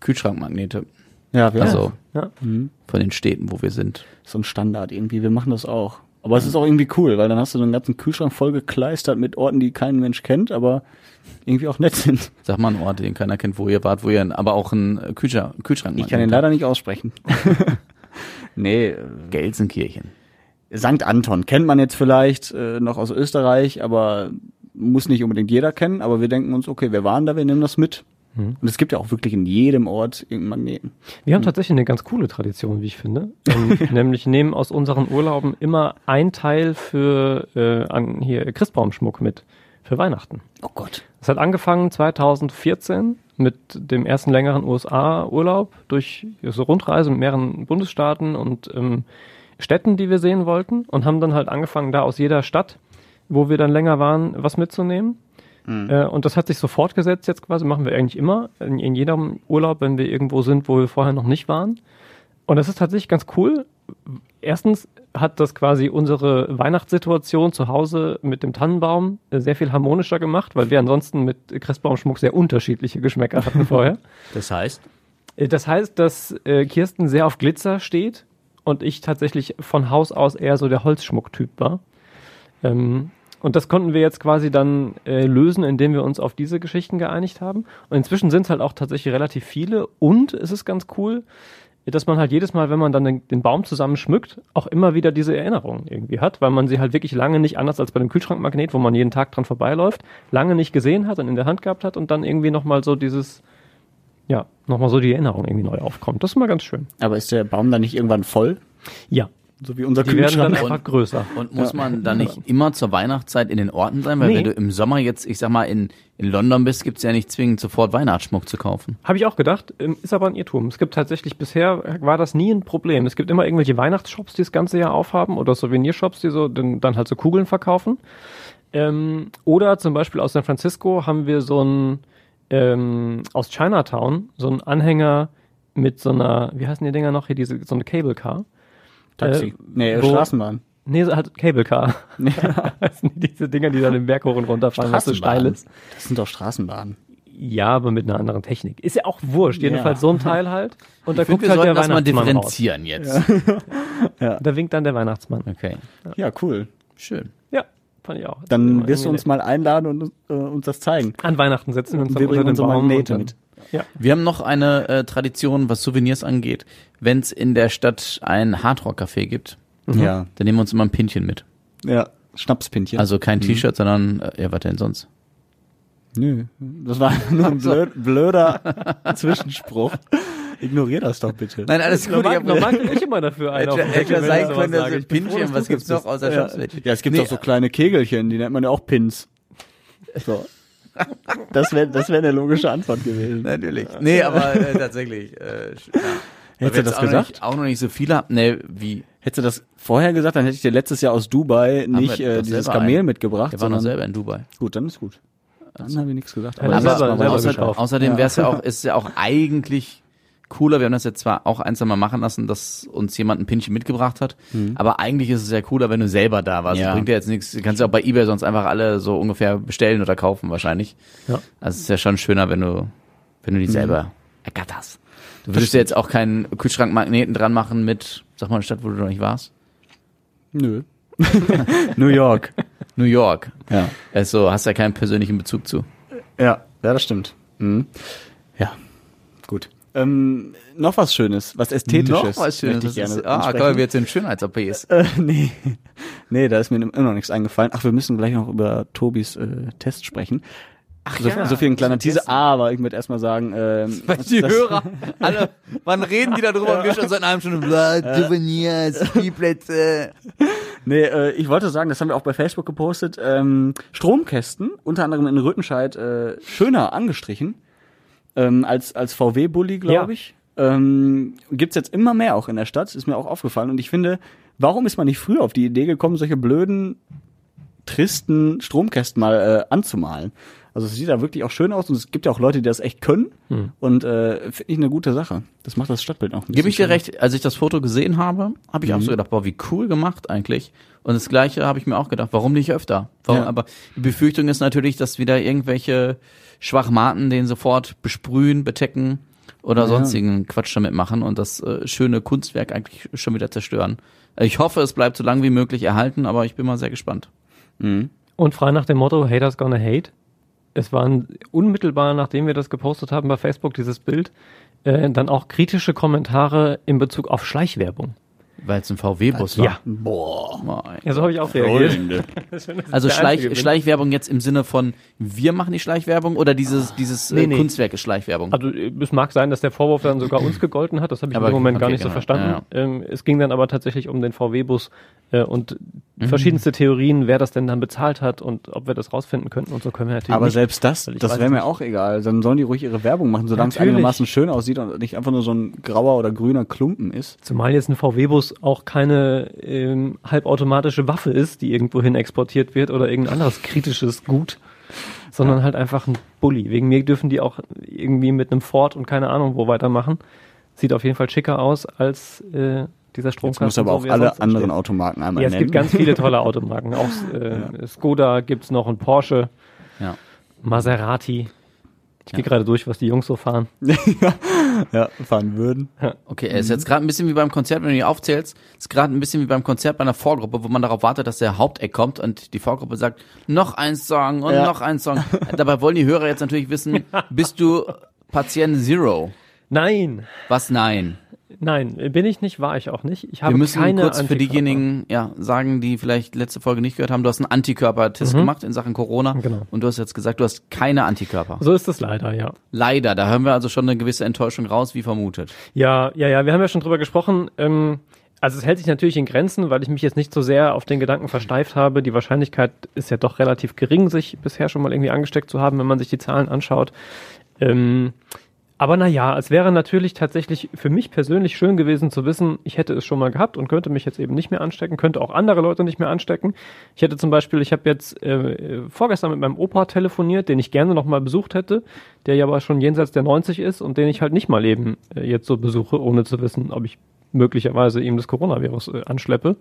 Kühlschrankmagnete. Ja, wir Also Ja. von den Städten, wo wir sind. so ein Standard irgendwie. Wir machen das auch. Aber es ist auch irgendwie cool, weil dann hast du so einen ganzen Kühlschrank voll gekleistert mit Orten, die kein Mensch kennt, aber irgendwie auch nett sind. Sag mal einen Ort, den keiner kennt, wo ihr wart, wo ihr, aber auch ein Kühlschrank, Kühlschrank Ich kann den leider nicht aussprechen. nee, äh, Gelsenkirchen. Sankt Anton kennt man jetzt vielleicht äh, noch aus Österreich, aber muss nicht unbedingt jeder kennen. Aber wir denken uns, okay, wir waren da, wir nehmen das mit. Und es gibt ja auch wirklich in jedem Ort irgendeinen Magneten. Wir haben tatsächlich eine ganz coole Tradition, wie ich finde. Ähm, nämlich nehmen aus unseren Urlauben immer ein Teil für äh, an, hier Christbaumschmuck mit für Weihnachten. Oh Gott. Es hat angefangen 2014 mit dem ersten längeren USA-Urlaub durch so Rundreise mit mehreren Bundesstaaten und ähm, Städten, die wir sehen wollten und haben dann halt angefangen, da aus jeder Stadt, wo wir dann länger waren, was mitzunehmen. Äh, und das hat sich so fortgesetzt jetzt quasi, machen wir eigentlich immer, in, in jedem Urlaub, wenn wir irgendwo sind, wo wir vorher noch nicht waren. Und das ist tatsächlich ganz cool. Erstens hat das quasi unsere Weihnachtssituation zu Hause mit dem Tannenbaum äh, sehr viel harmonischer gemacht, weil wir ansonsten mit Christbaumschmuck sehr unterschiedliche Geschmäcker hatten vorher. Das heißt? Äh, Das heißt, dass Kirsten sehr auf Glitzer steht und ich tatsächlich von Haus aus eher so der Holzschmucktyp war. Ähm, und das konnten wir jetzt quasi dann äh, lösen, indem wir uns auf diese Geschichten geeinigt haben. Und inzwischen sind es halt auch tatsächlich relativ viele. Und es ist ganz cool, dass man halt jedes Mal, wenn man dann den, den Baum zusammen schmückt, auch immer wieder diese Erinnerung irgendwie hat, weil man sie halt wirklich lange nicht, anders als bei dem Kühlschrankmagnet, wo man jeden Tag dran vorbeiläuft, lange nicht gesehen hat und in der Hand gehabt hat und dann irgendwie nochmal so dieses, ja, nochmal so die Erinnerung irgendwie neu aufkommt. Das ist mal ganz schön. Aber ist der Baum dann nicht irgendwann voll? Ja, So wie unser die werden dann Kühlschrank? einfach größer. Und muss man dann nicht immer zur Weihnachtszeit in den Orten sein? Weil Nee. wenn du im Sommer jetzt, ich sag mal, in, in London bist, gibt's ja nicht zwingend sofort Weihnachtsschmuck zu kaufen. Habe ich auch gedacht, ähm, ist aber ein Irrtum. Es gibt tatsächlich, bisher war das nie ein Problem. Es gibt immer irgendwelche Weihnachtsshops, die das ganze Jahr aufhaben oder Souvenirshops, die so dann, dann halt so Kugeln verkaufen. Ähm, oder zum Beispiel aus San Francisco haben wir so ein, ähm, aus Chinatown, so ein Anhänger mit so einer, wie heißen die Dinger noch hier, diese, so eine Cable Car. Taxi. Äh, nee, wo- Straßenbahn. Nee, so halt Cable Car. das sind diese Dinger, die dann den Berg hoch und runter fahren, was so steil ist. Das sind doch Straßenbahnen. Ja, aber mit einer anderen Technik. Ist ja auch wurscht. Jedenfalls so ein Teil halt. Und da Ich guckt halt der sollten das mal Weihnachtsmann raus. differenzieren jetzt. Da winkt dann der Weihnachtsmann. Okay, Ja, cool. schön. Ja, fand ich auch. Dann wirst du uns mal einladen und äh, uns das zeigen. An Weihnachten setzen wir uns Wir dann unter den Baum. Magnete und mit. Ja. Wir haben noch eine äh, Tradition, was Souvenirs angeht. Wenn es in der Stadt ein Hardrock-Café gibt, Ja. dann nehmen wir uns immer ein Pinchen mit. Ja. Schnapspinchen. Also kein T-Shirt, sondern, äh, ja, was denn sonst? Nö. Das war nur ein blöd, blöder Zwischenspruch. Ignorier das doch bitte. Nein, alles gut. Normal, Ich hab- normal krieg ich immer dafür auf Hätte ja sein können, dass ein Pinchen, was gibt's noch außer Ja. Ja, es gibt Nee, auch so kleine Kegelchen, die nennt man ja auch Pins. So. Das wäre das wär eine logische Antwort gewesen. Natürlich. Nee, aber äh, tatsächlich. Äh, ja. Hättest du das auch noch gesagt? Nicht, auch noch nicht so viele haben. Nee, wie? Hättest du das vorher gesagt, dann hätte ich dir letztes Jahr aus Dubai nicht äh, doch dieses Kamel einen. mitgebracht. Der war noch selber in Dubai. Gut, dann ist gut. Dann habe ich nichts gesagt. Ja, Aber selber mal Außer, außerdem wäre es ja auch, ist es ja auch eigentlich cooler. Wir haben das jetzt zwar auch ein, zwei Mal machen lassen, dass uns jemand ein Pinchen mitgebracht hat, aber eigentlich ist es ja cooler, wenn du selber da warst. Ja. Das bringt ja jetzt nichts. Du kannst ja auch bei eBay sonst einfach alle so ungefähr bestellen oder kaufen wahrscheinlich. Ja. Also es ist ja schon schöner, wenn du, wenn du die selber ergatterst. Du würdest dir jetzt auch keinen Kühlschrankmagneten dran machen mit, sag mal eine Stadt, wo du noch nicht warst. Nö. New York. New York. Ja. Also hast ja keinen persönlichen Bezug zu. Ja, ja, das stimmt. Mhm. Ähm, noch was Schönes, was Ästhetisches. Noch was Schönes. ich gerne ist, ah, kommen wir jetzt in Schönheits-OPs. Äh, nee. Nee, da ist mir immer noch nichts eingefallen. Ach, wir müssen gleich noch über Tobis äh, Test sprechen. Ach so, ja, so viel ein kleiner. Teaser, aber ich möchte erstmal sagen, ähm, Weil die Hörer alle, wann reden die da drüber und wir schon seit halben Stunde, bla, Souvenirs, Spielplätze. Nee, äh, ich wollte sagen, das haben wir auch bei Facebook gepostet, ähm, Stromkästen, unter anderem in Rüttenscheid, äh, schöner angestrichen, ähm, als, als VW-Bully, glaube Ja. ich. Ähm, gibt's jetzt immer mehr auch in der Stadt, ist mir auch aufgefallen. Und ich finde, warum ist man nicht früher auf die Idee gekommen, solche blöden, tristen Stromkästen mal äh, anzumalen? Also es sieht da wirklich auch schön aus und es gibt ja auch Leute, die das echt können. Und äh, finde ich eine gute Sache. Das macht das Stadtbild auch Gebe ich dir recht, als ich das Foto gesehen habe, habe ich auch so gedacht, boah, wie cool gemacht eigentlich. Und das Gleiche habe ich mir auch gedacht, warum nicht öfter? Warum, Ja. Aber die Befürchtung ist natürlich, dass wieder irgendwelche Schwachmaten den sofort besprühen, betecken oder sonstigen Quatsch damit machen und das äh, schöne Kunstwerk eigentlich schon wieder zerstören. Ich hoffe, es bleibt so lang wie möglich erhalten, aber ich bin mal sehr gespannt. Und frei nach dem Motto, Haters gonna hate. Es waren unmittelbar, nachdem wir das gepostet haben bei Facebook, dieses Bild, äh, dann auch kritische Kommentare in Bezug auf Schleichwerbung. Weil es ein VW-Bus war. Ja. Boah. Boah, Ja, so habe ich auch reagiert. Also Schleich. Schleichwerbung jetzt im Sinne von wir machen die Schleichwerbung oder dieses dieses Nee, äh, nee. Kunstwerk ist Schleichwerbung? Also äh, es mag sein, dass der Vorwurf dann sogar uns gegolten hat, das habe ich Aber im Moment gar okay, nicht so genau. verstanden. Ähm, es ging dann aber tatsächlich um den VW-Bus äh, und Mhm. verschiedenste Theorien, wer das denn dann bezahlt hat und ob wir das rausfinden könnten und so können wir natürlich Aber nicht. selbst das, das wäre mir nicht. auch egal. Dann sollen die ruhig ihre Werbung machen, solange es einigermaßen schön aussieht und nicht einfach nur so ein grauer oder grüner Klumpen ist. Zumal jetzt ein VW-Bus auch keine ähm, halbautomatische Waffe ist, die irgendwohin exportiert wird oder irgendein anderes kritisches Gut, sondern halt einfach ein Bulli. Wegen mir dürfen die auch irgendwie mit einem Ford und keine Ahnung wo weitermachen. Sieht auf jeden Fall schicker aus als äh, dieser Jetzt Stromkasten. muss aber auch alle anderen entsteht. Automarken einmal Ja, es nennen. gibt ganz viele tolle Automarken. Auch äh, Skoda gibt's noch und Porsche, ja. Maserati. Ich gehe gerade durch, was die Jungs so fahren. ja, fahren würden. Okay, es ist jetzt gerade ein bisschen wie beim Konzert, wenn du die aufzählst, ist gerade ein bisschen wie beim Konzert bei einer Vorgruppe, wo man darauf wartet, dass der Haupteck kommt und die Vorgruppe sagt, noch ein Song und Ja. noch ein Song. Dabei wollen die Hörer jetzt natürlich wissen, bist du Patient Zero? Nein, Was nein? Nein, bin ich nicht, war ich auch nicht. Ich habe Wir müssen keine kurz für Antikörper. diejenigen ja, sagen, die vielleicht letzte Folge nicht gehört haben, du hast einen Antikörpertest gemacht in Sachen Corona Genau. und du hast jetzt gesagt, du hast keine Antikörper. So ist es leider, ja. Leider, da hören wir also schon eine gewisse Enttäuschung raus, wie vermutet. Ja, ja, ja, wir haben ja schon drüber gesprochen. Ähm, also es hält sich natürlich in Grenzen, weil ich mich jetzt nicht so sehr auf den Gedanken versteift habe. Die Wahrscheinlichkeit ist ja doch relativ gering, sich bisher schon mal irgendwie angesteckt zu haben, wenn man sich die Zahlen anschaut. Ähm, aber naja, es wäre natürlich tatsächlich für mich persönlich schön gewesen zu wissen, ich hätte es schon mal gehabt und könnte mich jetzt eben nicht mehr anstecken, könnte auch andere Leute nicht mehr anstecken. Ich hätte zum Beispiel, ich habe jetzt äh, vorgestern mit meinem Opa telefoniert, den ich gerne noch mal besucht hätte, der ja aber schon jenseits der 90 ist und den ich halt nicht mal eben äh, jetzt so besuche, ohne zu wissen, ob ich möglicherweise ihm das Coronavirus äh, anschleppe.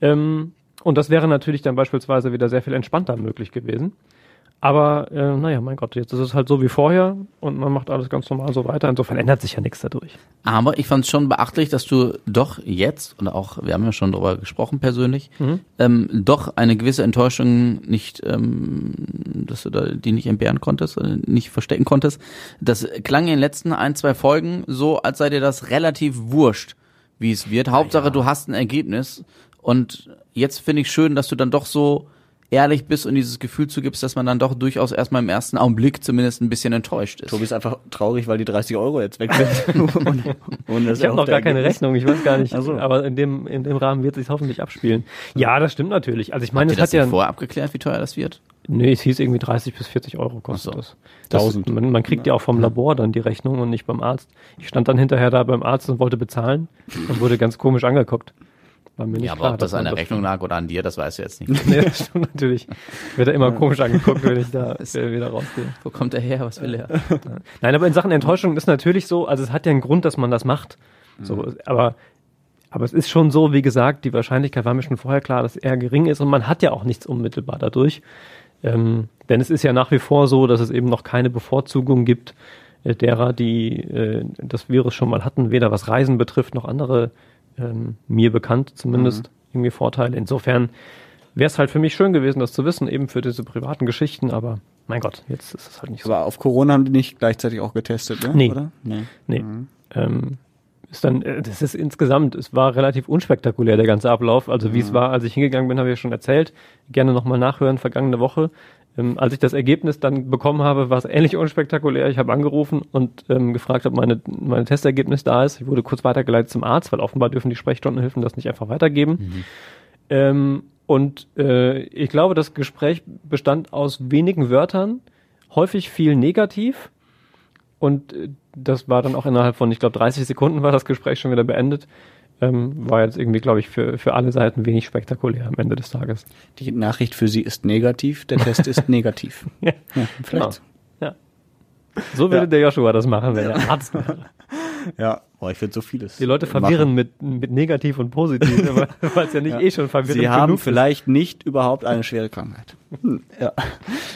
Ähm, und das wäre natürlich dann beispielsweise wieder sehr viel entspannter möglich gewesen. Aber äh, naja, mein Gott, jetzt ist es halt so wie vorher und man macht alles ganz normal so weiter. Insofern ändert sich ja nichts dadurch. Aber ich fand es schon beachtlich, dass du doch jetzt, und auch, wir haben ja schon darüber gesprochen persönlich, ähm, doch eine gewisse Enttäuschung nicht, ähm, dass du da die nicht entbehren konntest, äh, nicht verstecken konntest. Das klang in den letzten ein, zwei Folgen so, als sei dir das relativ wurscht, wie es wird. Hauptsache, du hast ein Ergebnis. Und jetzt finde ich schön, dass du dann doch so ehrlich bist und dieses Gefühl zugibst, dass man dann doch durchaus erstmal im ersten Augenblick zumindest ein bisschen enttäuscht ist. Tobi ist einfach traurig, weil die 30 Euro jetzt weg sind. und, und Ich habe noch gar keine Ergebnis. Rechnung, ich weiß gar nicht. Ach so. Aber in dem, in dem Rahmen wird sich hoffentlich abspielen. Ja, das stimmt natürlich. Also ich meine, Habt es ihr das hat ja. vorher abgeklärt, wie teuer das wird? Nee, es hieß irgendwie 30 bis 40 Euro kostet so. das. das 1000. man, man kriegt ja auch vom Labor dann die Rechnung und nicht beim Arzt. Ich stand dann hinterher da beim Arzt und wollte bezahlen und wurde ganz komisch angeguckt. War mir nicht Ja, aber klar, ob das an der Rechnung lag oder an dir, das weißt du jetzt nicht. nee, das stimmt natürlich. Wird er immer komisch angeguckt, wenn ich da wieder rausgehe. Wo kommt er her? Was will er? Nein, aber in Sachen Enttäuschung ist natürlich so, also es hat ja einen Grund, dass man das macht. So, Mhm. aber, aber es ist schon so, wie gesagt, die Wahrscheinlichkeit war mir schon vorher klar, dass er gering ist und man hat ja auch nichts unmittelbar dadurch. Ähm, denn es ist ja nach wie vor so, dass es eben noch keine Bevorzugung gibt äh, derer, die äh, das Virus schon mal hatten, weder was Reisen betrifft noch andere ähm, mir bekannt zumindest irgendwie Vorteile. Insofern wäre es halt für mich schön gewesen, das zu wissen, eben für diese privaten Geschichten, aber mein Gott, jetzt ist es halt nicht so. Aber auf Corona haben die nicht gleichzeitig auch getestet, ne? Nee. Oder? Nee. Nee. Ähm, ist dann, äh, das ist insgesamt, es war relativ unspektakulär, der ganze Ablauf. Also wie es war, als ich hingegangen bin, habe ich ja schon erzählt. Gerne nochmal nachhören, vergangene Woche. Ähm, als ich das Ergebnis dann bekommen habe, war es ähnlich unspektakulär. Ich habe angerufen und ähm, gefragt, ob meine, meine Testergebnis da ist. Ich wurde kurz weitergeleitet zum Arzt, weil offenbar dürfen die Sprechstundenhilfen das nicht einfach weitergeben. Ähm, und äh, ich glaube, das Gespräch bestand aus wenigen Wörtern, häufig viel negativ. Und äh, das war dann auch innerhalb von, ich glaube, 30 Sekunden war das Gespräch schon wieder beendet. Ähm, war jetzt irgendwie, glaube ich, für, für alle Seiten wenig spektakulär am Ende des Tages. Die Nachricht für sie ist negativ, der Test ist negativ. Ja, Ja, vielleicht. Ja. So würde Ja. der Joshua das machen, wenn er Arzt wäre. Ja, boah, ich würde so vieles. Die Leute machen. verwirren mit, mit negativ und positiv, weil es ja nicht Ja. eh schon verwirrend Sie haben genug ist. vielleicht nicht überhaupt eine schwere Krankheit. Hm, Ja.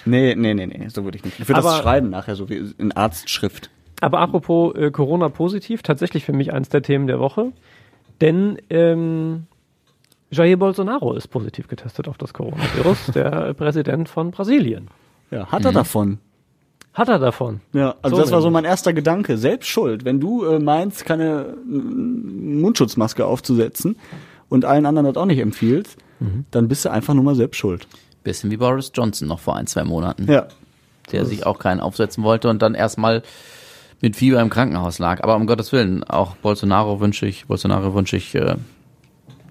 Nee, nee, nee, nee, so würde ich nicht. Ich würde das schreiben nachher, so wie in Arztschrift. Aber apropos äh, Corona positiv, tatsächlich für mich eins der Themen der Woche. Denn ähm, Jair Bolsonaro ist positiv getestet auf das Coronavirus, der Präsident von Brasilien. Ja, hat er davon. Hat er davon? Ja, also So das war so mein erster Gedanke. Selbst schuld. Wenn du äh, meinst, keine mm, Mundschutzmaske aufzusetzen und allen anderen das auch nicht empfiehlst, dann bist du einfach nur mal selbst schuld. Bisschen wie Boris Johnson noch vor ein, zwei Monaten, Ja. der sich auch keinen aufsetzen wollte und dann erstmal mit Fieber im Krankenhaus lag. Aber um Gottes Willen, auch Bolsonaro wünsche ich, Bolsonaro wünsche ich äh,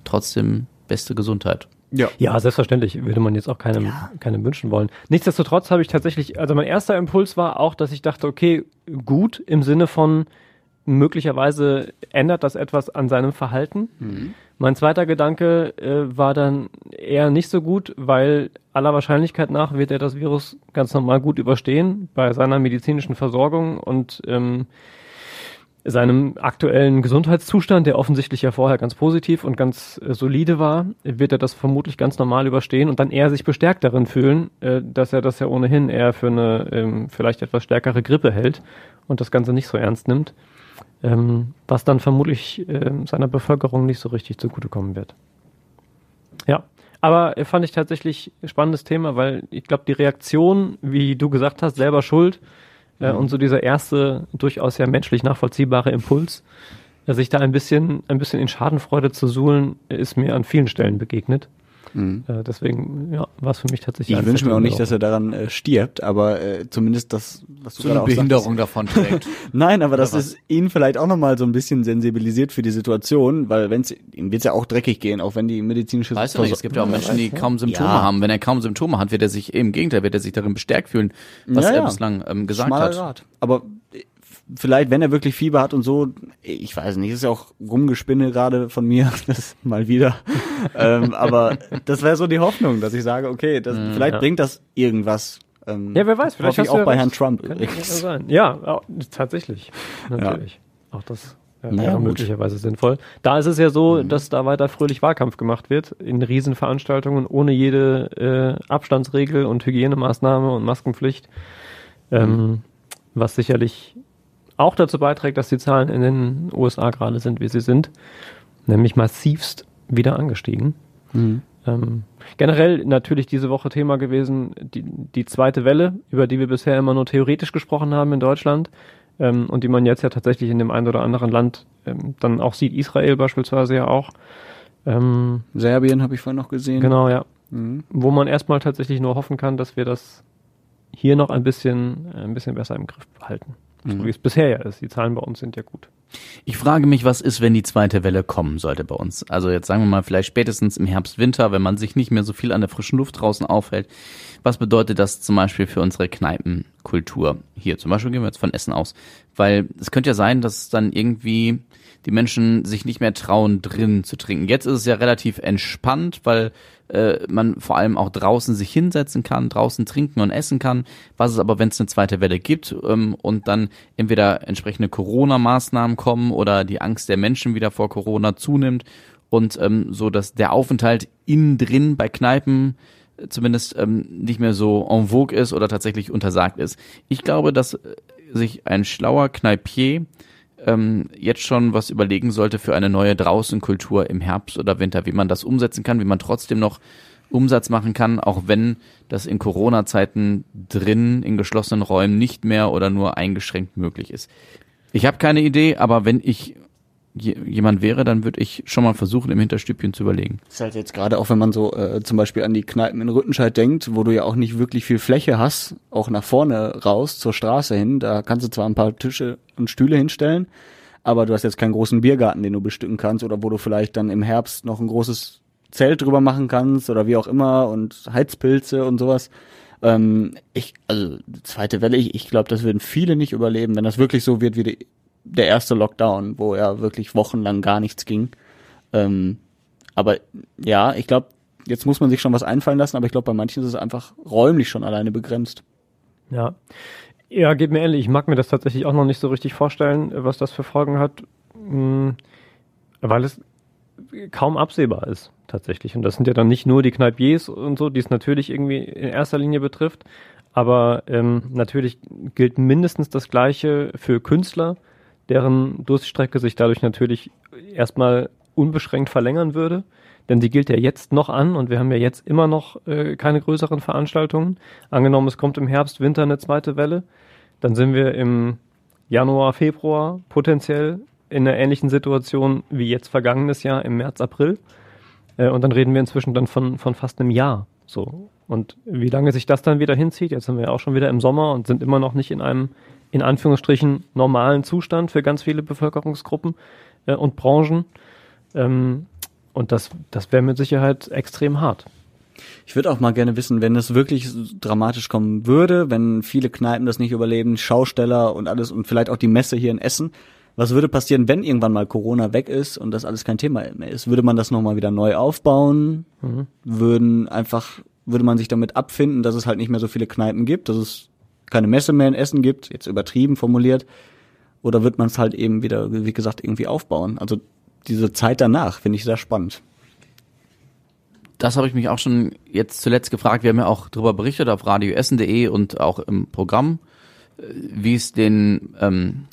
trotzdem beste Gesundheit. Ja. Ja, selbstverständlich würde man jetzt auch keinem, keinem wünschen wollen. Nichtsdestotrotz habe ich tatsächlich, also mein erster Impuls war auch, dass ich dachte, okay, gut im Sinne von möglicherweise ändert das etwas an seinem Verhalten. Mein zweiter Gedanke äh, war dann eher nicht so gut, weil aller Wahrscheinlichkeit nach wird er das Virus ganz normal gut überstehen bei seiner medizinischen Versorgung und ähm, seinem aktuellen Gesundheitszustand, der offensichtlich ja vorher ganz positiv und ganz äh, solide war, wird er das vermutlich ganz normal überstehen und dann eher sich bestärkt darin fühlen, äh, dass er das ja ohnehin eher für eine ähm, vielleicht etwas stärkere Grippe hält und das Ganze nicht so ernst nimmt, ähm, was dann vermutlich ähm, seiner Bevölkerung nicht so richtig zugutekommen wird. Ja, aber äh, fand ich tatsächlich ein spannendes Thema, weil ich glaube, die Reaktion, wie du gesagt hast, selber schuld, äh, und so dieser erste, durchaus ja menschlich nachvollziehbare Impuls, äh, sich da ein bisschen, ein bisschen in Schadenfreude zu suhlen, äh, ist mir an vielen Stellen begegnet. Äh, deswegen, ja, war es für mich tatsächlich Ich wünsche mir auch nicht, dass er daran äh, stirbt, aber äh, zumindest das, was du gerade auch sagtest. davon trägt. Nein, aber das was? ist ihn vielleicht auch nochmal so ein bisschen sensibilisiert für die Situation, weil wenn's ihm wird's ja auch dreckig gehen, auch wenn die medizinische Weißt du nicht, es gibt ja auch Menschen, die kaum Symptome Ja. haben. Wenn er kaum Symptome hat, wird er sich, im Gegenteil, wird er sich darin bestärkt fühlen, was Ja, er ja. bislang ähm, gesagt Schmaler hat. Grat. Aber vielleicht, wenn er wirklich Fieber hat und so, ich weiß nicht, ist ja auch Rumgespinne gerade von mir, das mal wieder. ähm, aber das wäre so die Hoffnung, dass ich sage, okay, das, vielleicht ja. bringt das irgendwas. Ähm, Ja, wer weiß, vielleicht hoffe ich auch ja bei. Herrn Trump ja übrigens. sein. Ja, auch, tatsächlich. Natürlich. Auch das äh, Naja, wäre möglicherweise sinnvoll. Da ist es ja so, dass da weiter fröhlich Wahlkampf gemacht wird, in Riesenveranstaltungen, ohne jede äh, Abstandsregel und Hygienemaßnahme und Maskenpflicht. Ähm, was sicherlich auch dazu beiträgt, dass die Zahlen in den USA gerade sind, wie sie sind. Nämlich massivst wieder angestiegen. Ähm, generell natürlich diese Woche Thema gewesen, die, die zweite Welle, über die wir bisher immer nur theoretisch gesprochen haben in Deutschland ähm, und die man jetzt ja tatsächlich in dem einen oder anderen Land ähm, dann auch sieht, Israel beispielsweise ja auch. Ähm, Serbien habe ich vorhin noch gesehen. genau, ja. Mhm. Wo man erstmal tatsächlich nur hoffen kann, dass wir das hier noch ein bisschen, ein bisschen besser im Griff behalten. So wie es bisher ja ist. Die Zahlen bei uns sind ja gut. Ich frage mich, was ist, wenn die zweite Welle kommen sollte bei uns? Also jetzt sagen wir mal vielleicht spätestens im Herbst, Winter, wenn man sich nicht mehr so viel an der frischen Luft draußen aufhält. Was bedeutet das zum Beispiel für unsere Kneipenkultur? Hier zum Beispiel gehen wir jetzt von Essen aus. Weil es könnte ja sein, dass dann irgendwie die Menschen sich nicht mehr trauen, drin zu trinken. Jetzt ist es ja relativ entspannt, weil äh, man vor allem auch draußen sich hinsetzen kann, draußen trinken und essen kann. Was ist aber, wenn es eine zweite Welle gibt ähm, und dann entweder entsprechende Corona-Maßnahmen kommen oder die Angst der Menschen wieder vor Corona zunimmt und ähm, so, dass der Aufenthalt innen drin bei Kneipen äh, zumindest ähm, nicht mehr so en vogue ist oder tatsächlich untersagt ist. Ich glaube, dass äh, sich ein schlauer Kneipier ähm, jetzt schon was überlegen sollte für eine neue Draußenkultur im Herbst oder Winter, wie man das umsetzen kann, wie man trotzdem noch Umsatz machen kann, auch wenn das in Corona-Zeiten drin in geschlossenen Räumen nicht mehr oder nur eingeschränkt möglich ist. Ich habe keine Idee, aber wenn ich jemand wäre, dann würde ich schon mal versuchen, im Hinterstübchen zu überlegen. Das ist halt jetzt gerade auch, wenn man so äh, zum Beispiel an die Kneipen in Rüttenscheid denkt, wo du ja auch nicht wirklich viel Fläche hast, auch nach vorne raus zur Straße hin. Da kannst du zwar ein paar Tische und Stühle hinstellen, aber du hast jetzt keinen großen Biergarten, den du bestücken kannst oder wo du vielleicht dann im Herbst noch ein großes Zelt drüber machen kannst oder wie auch immer und Heizpilze und sowas. Ähm, ich, also zweite Welle, ich, ich glaube, das würden viele nicht überleben, wenn das wirklich so wird wie die der erste Lockdown, wo ja wirklich wochenlang gar nichts ging. Ähm, aber ja, ich glaube, jetzt muss man sich schon was einfallen lassen, aber ich glaube, bei manchen ist es einfach räumlich schon alleine begrenzt. Ja. Ja, geht mir ehrlich, ich mag mir das tatsächlich auch noch nicht so richtig vorstellen, was das für Folgen hat, hm, weil es kaum absehbar ist, tatsächlich. Und das sind ja dann nicht nur die Kneipiers und so, die es natürlich irgendwie in erster Linie betrifft, aber ähm, natürlich gilt mindestens das Gleiche für Künstler, deren Durststrecke sich dadurch natürlich erstmal unbeschränkt verlängern würde. Denn sie gilt ja jetzt noch an und wir haben ja jetzt immer noch äh, keine größeren Veranstaltungen. Angenommen, es kommt im Herbst, Winter eine zweite Welle, dann sind wir im Januar, Februar potenziell in einer ähnlichen Situation wie jetzt vergangenes Jahr im März, April. Äh, und dann reden wir inzwischen dann von, von fast einem Jahr. So. Und wie lange sich das dann wieder hinzieht, jetzt sind wir auch schon wieder im Sommer und sind immer noch nicht in einem in Anführungsstrichen normalen Zustand für ganz viele Bevölkerungsgruppen äh, und Branchen. Ähm, und das, das wäre mit Sicherheit extrem hart. Ich würde auch mal gerne wissen, wenn es wirklich dramatisch kommen würde, wenn viele Kneipen das nicht überleben, Schausteller und alles und vielleicht auch die Messe hier in Essen, was würde passieren, wenn irgendwann mal Corona weg ist und das alles kein Thema mehr ist? Würde man das nochmal wieder neu aufbauen? Mhm. Würden einfach, würde man sich damit abfinden, dass es halt nicht mehr so viele Kneipen gibt, dass es keine Messe mehr in Essen gibt, jetzt übertrieben formuliert, oder wird man es halt eben wieder, wie gesagt, irgendwie aufbauen? Also diese Zeit danach finde ich sehr spannend. Das habe ich mich auch schon jetzt zuletzt gefragt. Wir haben ja auch darüber berichtet auf radioessen.de und auch im Programm, äh, wie es den ähm,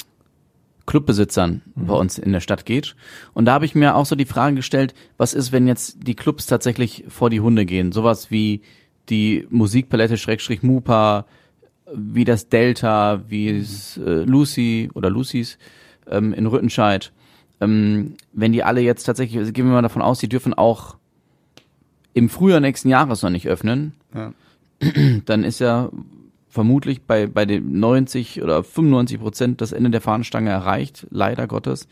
Clubbesitzern mhm. bei uns in der Stadt geht. Und da habe ich mir auch so die Frage gestellt, was ist, wenn jetzt die Clubs tatsächlich vor die Hunde gehen? Sowas wie die Musikpalette Schrägstrich Mupa, wie das Delta, wie es äh, Lucy oder Lucys ähm, in Rüttenscheid, ähm, wenn die alle jetzt tatsächlich, also gehen wir mal davon aus, die dürfen auch im Frühjahr nächsten Jahres noch nicht öffnen, ja. dann ist ja vermutlich bei, bei den 90 oder 95 Prozent das Ende der Fahnenstange erreicht, leider Gottes.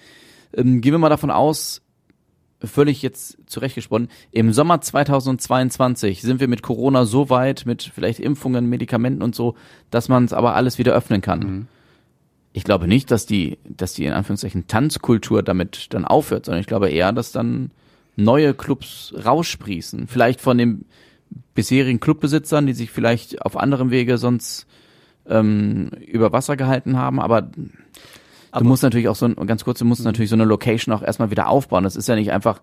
Ähm, gehen wir mal davon aus, völlig jetzt zurechtgesponnen. Im Sommer 2022 sind wir mit Corona so weit, mit vielleicht Impfungen, Medikamenten und so, dass man es aber alles wieder öffnen kann. Mhm. Ich glaube nicht, dass die, dass die in Anführungszeichen Tanzkultur damit dann aufhört, sondern ich glaube eher, dass dann neue Clubs raussprießen. Vielleicht von den bisherigen Clubbesitzern, die sich vielleicht auf anderem Wege sonst ähm, über Wasser gehalten haben, aber aber du musst natürlich auch so, ganz kurz, du musst natürlich so eine Location auch erstmal wieder aufbauen. Das ist ja nicht einfach,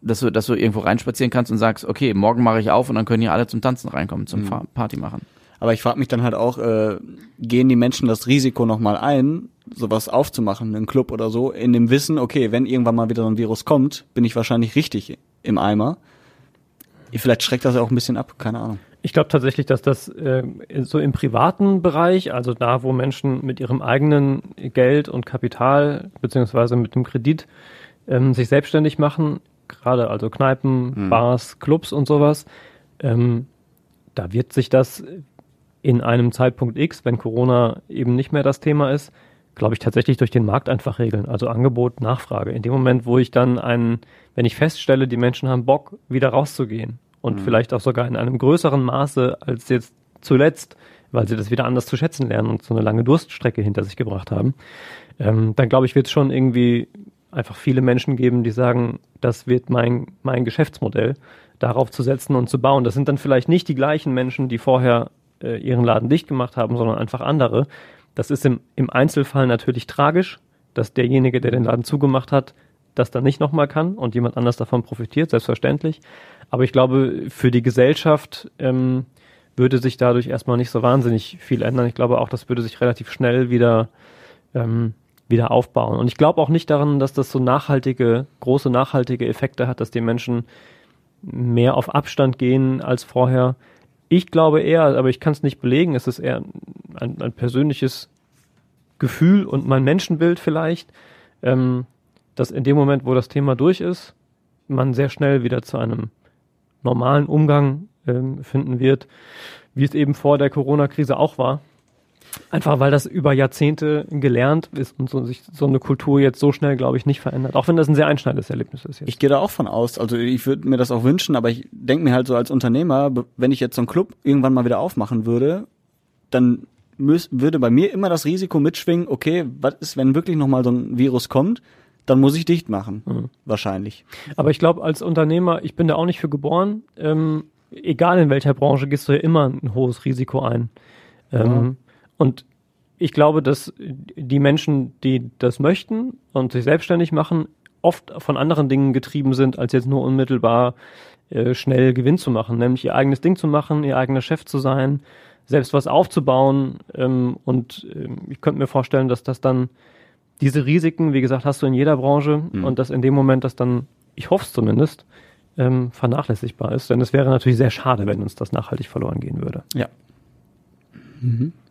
dass du, dass du irgendwo reinspazieren kannst und sagst, okay, morgen mache ich auf und dann können hier alle zum Tanzen reinkommen, zum mhm. Party machen. Aber ich frage mich dann halt auch, äh, gehen die Menschen das Risiko nochmal ein, sowas aufzumachen, einen Club oder so, in dem Wissen, okay, wenn irgendwann mal wieder so ein Virus kommt, bin ich wahrscheinlich richtig im Eimer. Vielleicht schreckt das ja auch ein bisschen ab, keine Ahnung. Ich glaube tatsächlich, dass das äh, so im privaten Bereich, also da, wo Menschen mit ihrem eigenen Geld und Kapital beziehungsweise mit dem Kredit ähm, sich selbstständig machen, gerade also Kneipen, mhm. Bars, Clubs und sowas, ähm, da wird sich das in einem Zeitpunkt X, wenn Corona eben nicht mehr das Thema ist, glaube ich, tatsächlich durch den Markt einfach regeln. Also Angebot, Nachfrage. In dem Moment, wo ich dann einen, wenn ich feststelle, die Menschen haben Bock, wieder rauszugehen und mhm. vielleicht auch sogar in einem größeren Maße als jetzt zuletzt, weil sie das wieder anders zu schätzen lernen und so eine lange Durststrecke hinter sich gebracht haben, ähm, dann glaube ich, wird es schon irgendwie einfach viele Menschen geben, die sagen, das wird mein, mein Geschäftsmodell, darauf zu setzen und zu bauen. Das sind dann vielleicht nicht die gleichen Menschen, die vorher äh, ihren Laden dicht gemacht haben, sondern einfach andere. Das ist im, im Einzelfall natürlich tragisch, dass derjenige, der den Laden zugemacht hat, das dann nicht nochmal kann und jemand anders davon profitiert, selbstverständlich. Aber ich glaube, für die Gesellschaft ähm, würde sich dadurch erstmal nicht so wahnsinnig viel ändern. Ich glaube auch, das würde sich relativ schnell wieder, ähm, wieder aufbauen. Und ich glaube auch nicht daran, dass das so nachhaltige, große nachhaltige Effekte hat, dass die Menschen mehr auf Abstand gehen als vorher. Ich glaube eher, aber ich kann es nicht belegen, es ist eher ein, ein, persönliches Gefühl und mein Menschenbild vielleicht, ähm, dass in dem Moment, wo das Thema durch ist, man sehr schnell wieder zu einem normalen Umgang ähm, finden wird, wie es eben vor der Corona-Krise auch war. Einfach weil das über Jahrzehnte gelernt ist und so, sich so eine Kultur jetzt so schnell, glaube ich, nicht verändert. Auch wenn das ein sehr einschneidendes Erlebnis ist. Jetzt. Ich gehe da auch von aus. Also ich würde mir das auch wünschen, aber ich denke mir halt so als Unternehmer, wenn ich jetzt so einen Club irgendwann mal wieder aufmachen würde, dann müß, würde bei mir immer das Risiko mitschwingen, okay, was ist, wenn wirklich nochmal so ein Virus kommt? Dann muss ich dicht machen, mhm. wahrscheinlich. Aber ich glaube, als Unternehmer, ich bin da auch nicht für geboren. Ähm, egal in welcher Branche, gehst du ja immer ein hohes Risiko ein. Ähm, und ich glaube, dass die Menschen, die das möchten und sich selbstständig machen, oft von anderen Dingen getrieben sind, als jetzt nur unmittelbar äh, schnell Gewinn zu machen, nämlich ihr eigenes Ding zu machen, ihr eigener Chef zu sein, selbst was aufzubauen. Ähm, und äh, ich könnte mir vorstellen, dass das dann diese Risiken, wie gesagt, hast du in jeder Branche mhm. und dass in dem Moment das dann, ich hoffe es zumindest, ähm, vernachlässigbar ist. Denn es wäre natürlich sehr schade, wenn uns das nachhaltig verloren gehen würde. Ja. Mhm.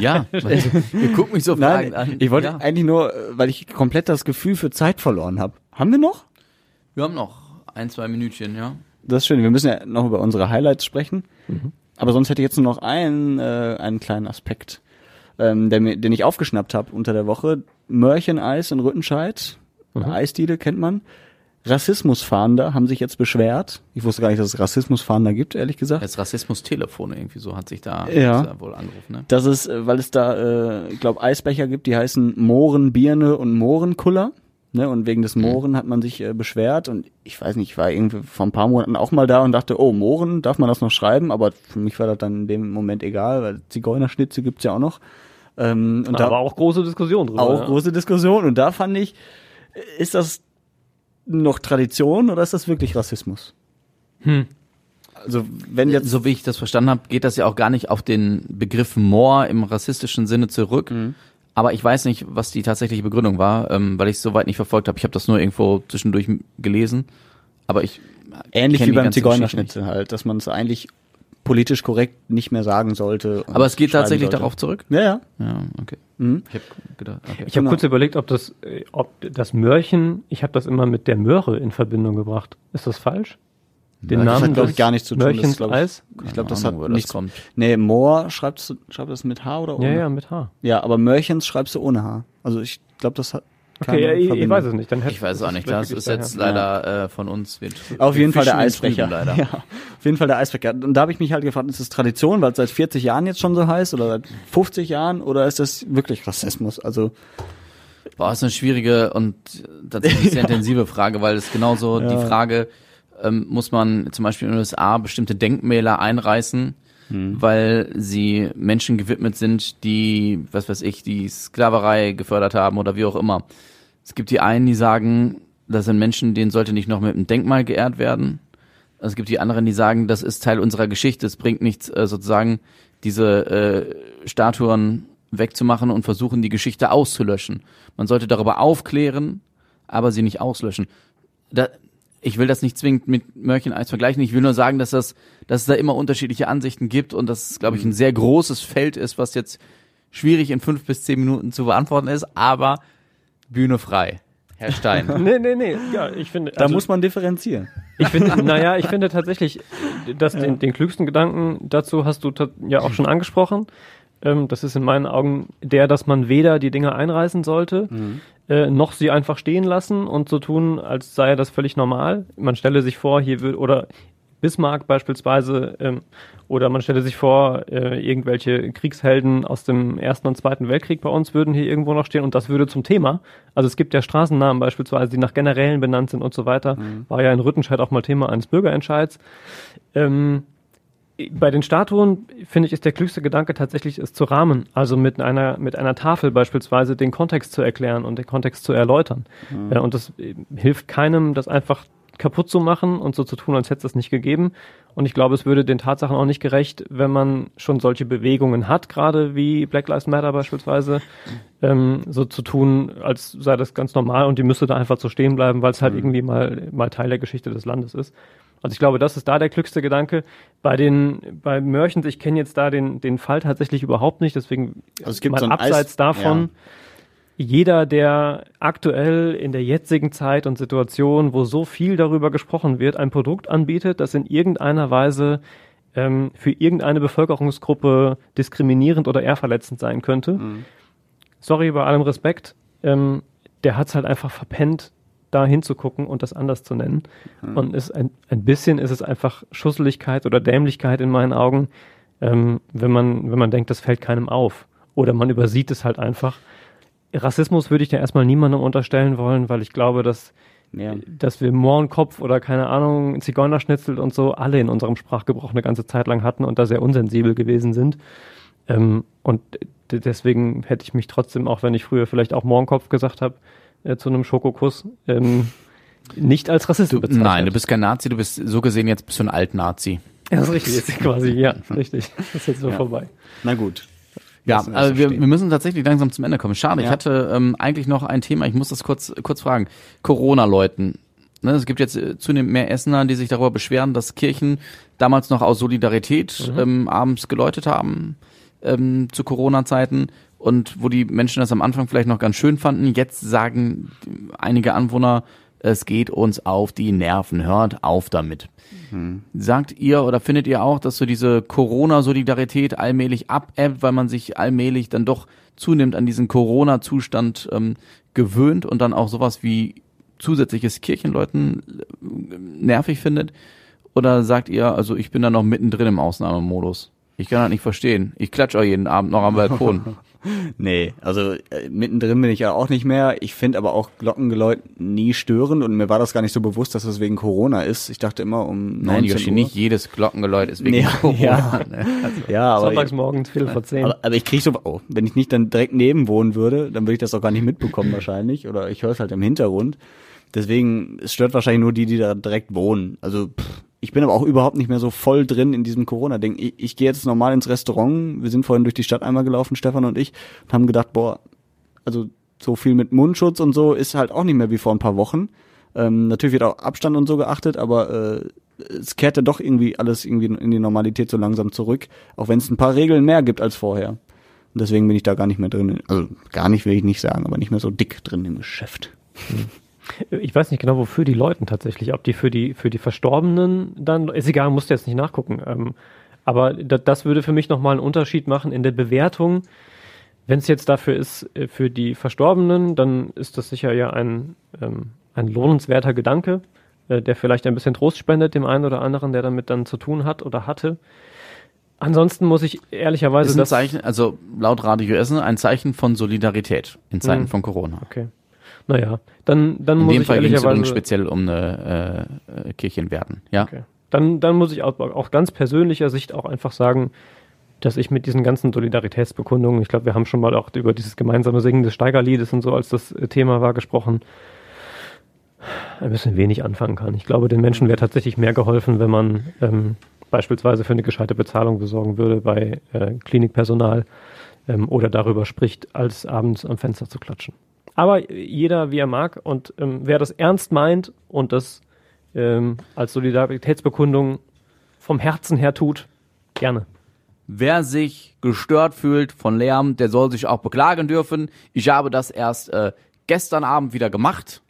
Ja, ihr guckt mich so Nein, an. Ich wollte ja. eigentlich nur, weil ich komplett das Gefühl für Zeit verloren habe. Haben wir noch? Wir haben noch ein, zwei Minütchen, ja. Das ist schön. Wir müssen ja noch über unsere Highlights sprechen. Mhm. Aber sonst hätte ich jetzt nur noch einen, äh, einen kleinen Aspekt, ähm, der den ich aufgeschnappt habe unter der Woche. Mörcheneis in Rüttenscheid. Mhm. Eisdiele kennt man. Rassismusfahnder haben sich jetzt beschwert. Ich wusste gar nicht, dass es Rassismusfahnder gibt, ehrlich gesagt. Das Rassismustelefon irgendwie so hat sich da, ja. wohl angerufen. Ne? Das ist, äh, weil es da, äh, ich glaube, Eisbecher gibt, die heißen Mohren, Birne und Mohrenkuller. Ne, und wegen des mhm. Mohren mhm. hat man sich äh, beschwert und ich weiß nicht, ich war irgendwie vor ein paar Monaten auch mal da und dachte, oh, Mohren, darf man das noch schreiben? Aber für mich war das dann in dem Moment egal, weil Zigeunerschnitze gibt's ja auch noch. Ähm, und da war auch große Diskussion drüber. Auch ja. große Diskussion und da fand ich, ist das noch Tradition oder ist das wirklich Rassismus? Hm. Also wenn jetzt so wie ich das verstanden habe, geht das ja auch gar nicht auf den Begriff Moor im rassistischen Sinne zurück. Mhm. Aber ich weiß nicht, was die tatsächliche Begründung war, ähm, weil ich es soweit nicht verfolgt habe. Ich habe das nur irgendwo zwischendurch gelesen. Aber ich ähnlich wie beim Zigeunerschnitzel halt, dass man es eigentlich politisch korrekt nicht mehr sagen sollte. Aber es geht tatsächlich sollte. darauf zurück? Ja, ja. Ja, okay. Mhm. Ich habe gedacht, okay. Ich habe genau. kurz überlegt, ob das, äh, ob das Mörchen, ich habe das immer mit der Möhre in Verbindung gebracht. Ist das falsch? Den Namen hat, glaube ich, gar nichts zu tun. Mörchens das, Eis? Ich, ich glaube, das Ahnung, hat nichts. kommt. Nee, Moor schreibst du, schreibst du das mit H oder ohne? Ja, ja, mit H. Ja, aber Mörchens schreibst du ohne H. Also ich glaube, das hat Okay, ja, ich, ich, weiß es nicht. Dann ich weiß es auch nicht. Das ist jetzt leider äh, von uns. Wir, auf jeden Fall der Eisbecher. Leider. Ja, auf jeden Fall der Eisbecher. Und da habe ich mich halt gefragt, ist das Tradition, weil es seit 40 Jahren jetzt schon so heißt oder seit 50 Jahren oder ist das wirklich Rassismus? Also Boah, ist eine schwierige und tatsächlich sehr intensive Frage, weil es genauso ja. die Frage, ähm, muss man zum Beispiel in den USA bestimmte Denkmäler einreißen, hm. weil sie Menschen gewidmet sind, die, was weiß ich, die Sklaverei gefördert haben oder wie auch immer. Es gibt die einen, die sagen, das sind Menschen, denen sollte nicht noch mit einem Denkmal geehrt werden. Es gibt die anderen, die sagen, das ist Teil unserer Geschichte. Es bringt nichts, äh, sozusagen diese äh, Statuen wegzumachen und versuchen, die Geschichte auszulöschen. Man sollte darüber aufklären, aber sie nicht auslöschen. Da, ich will das nicht zwingend mit Mörchen-Eis vergleichen. Ich will nur sagen, dass das, dass es da immer unterschiedliche Ansichten gibt und dass es, glaube ich, ein sehr großes Feld ist, was jetzt schwierig in fünf bis zehn Minuten zu beantworten ist, aber Bühne frei. Herr Stein. nee, nee, nee. Ja, ich finde. Da also, muss man differenzieren. Ich finde, naja, ich finde tatsächlich, dass den, den klügsten Gedanken dazu hast du ja auch schon angesprochen. Ähm, das ist in meinen Augen der, dass man weder die Dinge einreißen sollte, äh, noch sie einfach stehen lassen und so tun, als sei das völlig normal. Man stelle sich vor, hier wird, oder Bismarck beispielsweise, ähm, oder man stelle sich vor, äh, irgendwelche Kriegshelden aus dem Ersten und Zweiten Weltkrieg bei uns würden hier irgendwo noch stehen und das würde zum Thema. Also es gibt ja Straßennamen beispielsweise, die nach Generälen benannt sind und so weiter. War ja in Rüttenscheid auch mal Thema eines Bürgerentscheids. Ähm, bei den Statuen, finde ich, ist der klügste Gedanke tatsächlich, es zu rahmen. Also mit einer, mit einer Tafel beispielsweise den Kontext zu erklären und den Kontext zu erläutern. Äh, und das äh, hilft keinem, das einfach kaputt zu machen und so zu tun, als hätte es das nicht gegeben. Und ich glaube, es würde den Tatsachen auch nicht gerecht, wenn man schon solche Bewegungen hat, gerade wie Black Lives Matter beispielsweise, ähm, so zu tun, als sei das ganz normal und die müsste da einfach so stehen bleiben, weil es halt irgendwie mal, mal Teil der Geschichte des Landes ist. Also ich glaube, das ist da der klügste Gedanke. Bei den, bei Mörchens, ich kenne jetzt da den, den Fall tatsächlich überhaupt nicht, deswegen Also es gibt mal so abseits Eis- davon, jeder, der aktuell in der jetzigen Zeit und Situation, wo so viel darüber gesprochen wird, ein Produkt anbietet, das in irgendeiner Weise ähm, für irgendeine Bevölkerungsgruppe diskriminierend oder eher verletzend sein könnte. Sorry, bei allem Respekt, ähm, der hat es halt einfach verpennt, da hinzugucken und das anders zu nennen. Und ist ein, ein bisschen ist es einfach Schusseligkeit oder Dämlichkeit in meinen Augen, ähm, wenn man, wenn man denkt, das fällt keinem auf. Oder man übersieht es halt einfach. Rassismus würde ich da erstmal niemandem unterstellen wollen, weil ich glaube, dass, Ja. dass wir Mohrenkopf oder keine Ahnung, Zigeunerschnitzel und so alle in unserem Sprachgebrauch eine ganze Zeit lang hatten und da sehr unsensibel gewesen sind. Ähm, und deswegen hätte ich mich trotzdem, auch wenn ich früher vielleicht auch Mohrenkopf gesagt habe, äh, zu einem Schokokuss, ähm, nicht als Rassist Du, bezeichnet. nein, du bist kein Nazi, du bist so gesehen jetzt bist du ein Alt-Nazi. Ja, das ist richtig, jetzt quasi, ja, richtig. Das ist jetzt so vorbei. Na gut. Ja, also so wir, wir müssen tatsächlich langsam zum Ende kommen. Schade, ich Ja. hatte ähm, eigentlich noch ein Thema, ich muss das kurz, kurz fragen. Corona-Leuten. Ne, es gibt jetzt äh, zunehmend mehr Essener, die sich darüber beschweren, dass Kirchen damals noch aus Solidarität ähm, abends geläutet haben ähm, zu Corona-Zeiten und wo die Menschen das am Anfang vielleicht noch ganz schön fanden. Jetzt sagen einige Anwohner, es geht uns auf die Nerven, hört auf damit. Sagt ihr oder findet ihr auch, dass so diese Corona-Solidarität allmählich abebbt, weil man sich allmählich dann doch zunehmend an diesen Corona-Zustand ähm, gewöhnt und dann auch sowas wie zusätzliches Kirchenleuten äh, nervig findet? Oder sagt ihr, also ich bin da noch mittendrin im Ausnahmemodus? Ich kann das nicht verstehen. Ich klatsche auch jeden Abend noch am Balkon. Nee, also äh, mittendrin bin ich ja auch nicht mehr. Ich finde aber auch Glockengeläut nie störend und mir war das gar nicht so bewusst, dass das wegen Corona ist. Ich dachte immer um 19 Nein, Yoshi, Uhr. nicht jedes Glockengeläut ist wegen Nee, Corona. ja. ne? Ja, aber, Sonntags morgens, Viertel vor zehn. aber, aber ich kriege so, oh, wenn ich nicht dann direkt neben wohnen würde, dann würde ich das auch gar nicht mitbekommen wahrscheinlich. Oder ich höre es halt im Hintergrund. Deswegen, es stört wahrscheinlich nur die, die da direkt wohnen. Also pff, ich bin aber auch überhaupt nicht mehr so voll drin in diesem Corona-Ding. Ich, ich gehe jetzt normal ins Restaurant. Wir sind vorhin durch die Stadt einmal gelaufen, Stefan und ich, und haben gedacht, boah, also so viel mit Mundschutz und so ist halt auch nicht mehr wie vor ein paar Wochen. Ähm, natürlich wird auch Abstand und so geachtet, aber äh, es kehrt ja doch irgendwie alles irgendwie in die Normalität so langsam zurück, auch wenn es ein paar Regeln mehr gibt als vorher. Und deswegen bin ich da gar nicht mehr drin. Also gar nicht will ich nicht sagen, aber nicht mehr so dick drin im Geschäft. Ich weiß nicht genau, wofür die Leuten tatsächlich, ob die für die für die Verstorbenen dann, ist egal, musst du jetzt nicht nachgucken. Ähm, aber da, das würde für mich nochmal einen Unterschied machen in der Bewertung. Wenn es jetzt dafür ist, äh, für die Verstorbenen, dann ist das sicher ja ein, ähm, ein lohnenswerter Gedanke, äh, der vielleicht ein bisschen Trost spendet dem einen oder anderen, der damit dann zu tun hat oder hatte. Ansonsten muss ich ehrlicherweise ist ein das Zeichen, also laut Radio Essen, ein Zeichen von Solidarität in Zeiten Mhm. von Corona. Okay. Naja, dann, dann In muss dem ich Fall ging es übrigens speziell um eine äh, äh, Kirchenwerten. Ja. Okay. Dann, dann muss ich auch, auch ganz persönlicher Sicht auch einfach sagen, dass ich mit diesen ganzen Solidaritätsbekundungen, ich glaube, wir haben schon mal auch über dieses gemeinsame Singen des Steigerliedes und so, als das äh, Thema war, gesprochen, ein bisschen wenig anfangen kann. Ich glaube, den Menschen wäre tatsächlich mehr geholfen, wenn man ähm, beispielsweise für eine gescheite Bezahlung besorgen würde bei äh, Klinikpersonal ähm, oder darüber spricht, als abends am Fenster zu klatschen. Aber jeder, wie er mag und ähm, wer das ernst meint und das ähm, als Solidaritätsbekundung vom Herzen her tut, gerne. Wer sich gestört fühlt von Lärm, der soll sich auch beklagen dürfen. Ich habe das erst äh, gestern Abend wieder gemacht.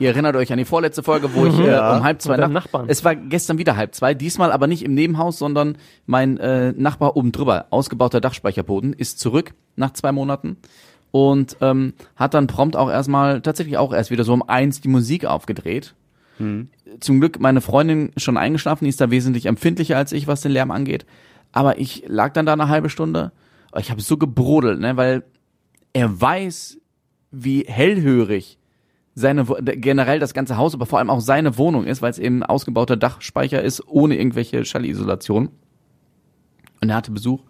Ihr erinnert euch an die vorletzte Folge, wo ich äh, Ja, um halb zwei nach- Nachbarn. Es war gestern wieder halb zwei, diesmal aber nicht im Nebenhaus, sondern mein äh, Nachbar oben drüber, ausgebauter Dachspeicherboden, ist zurück nach zwei Monaten und ähm, hat dann prompt auch erstmal tatsächlich auch erst wieder so um eins die Musik aufgedreht. Zum Glück meine Freundin schon eingeschlafen, die ist da wesentlich empfindlicher als ich, was den Lärm angeht. Aber ich lag dann da eine halbe Stunde. Ich habe so gebrodelt, ne, weil er weiß, wie hellhörig seine generell das ganze Haus, aber vor allem auch seine Wohnung ist, weil es eben ein ausgebauter Dachspeicher ist, ohne irgendwelche Schallisolation. Und er hatte Besuch.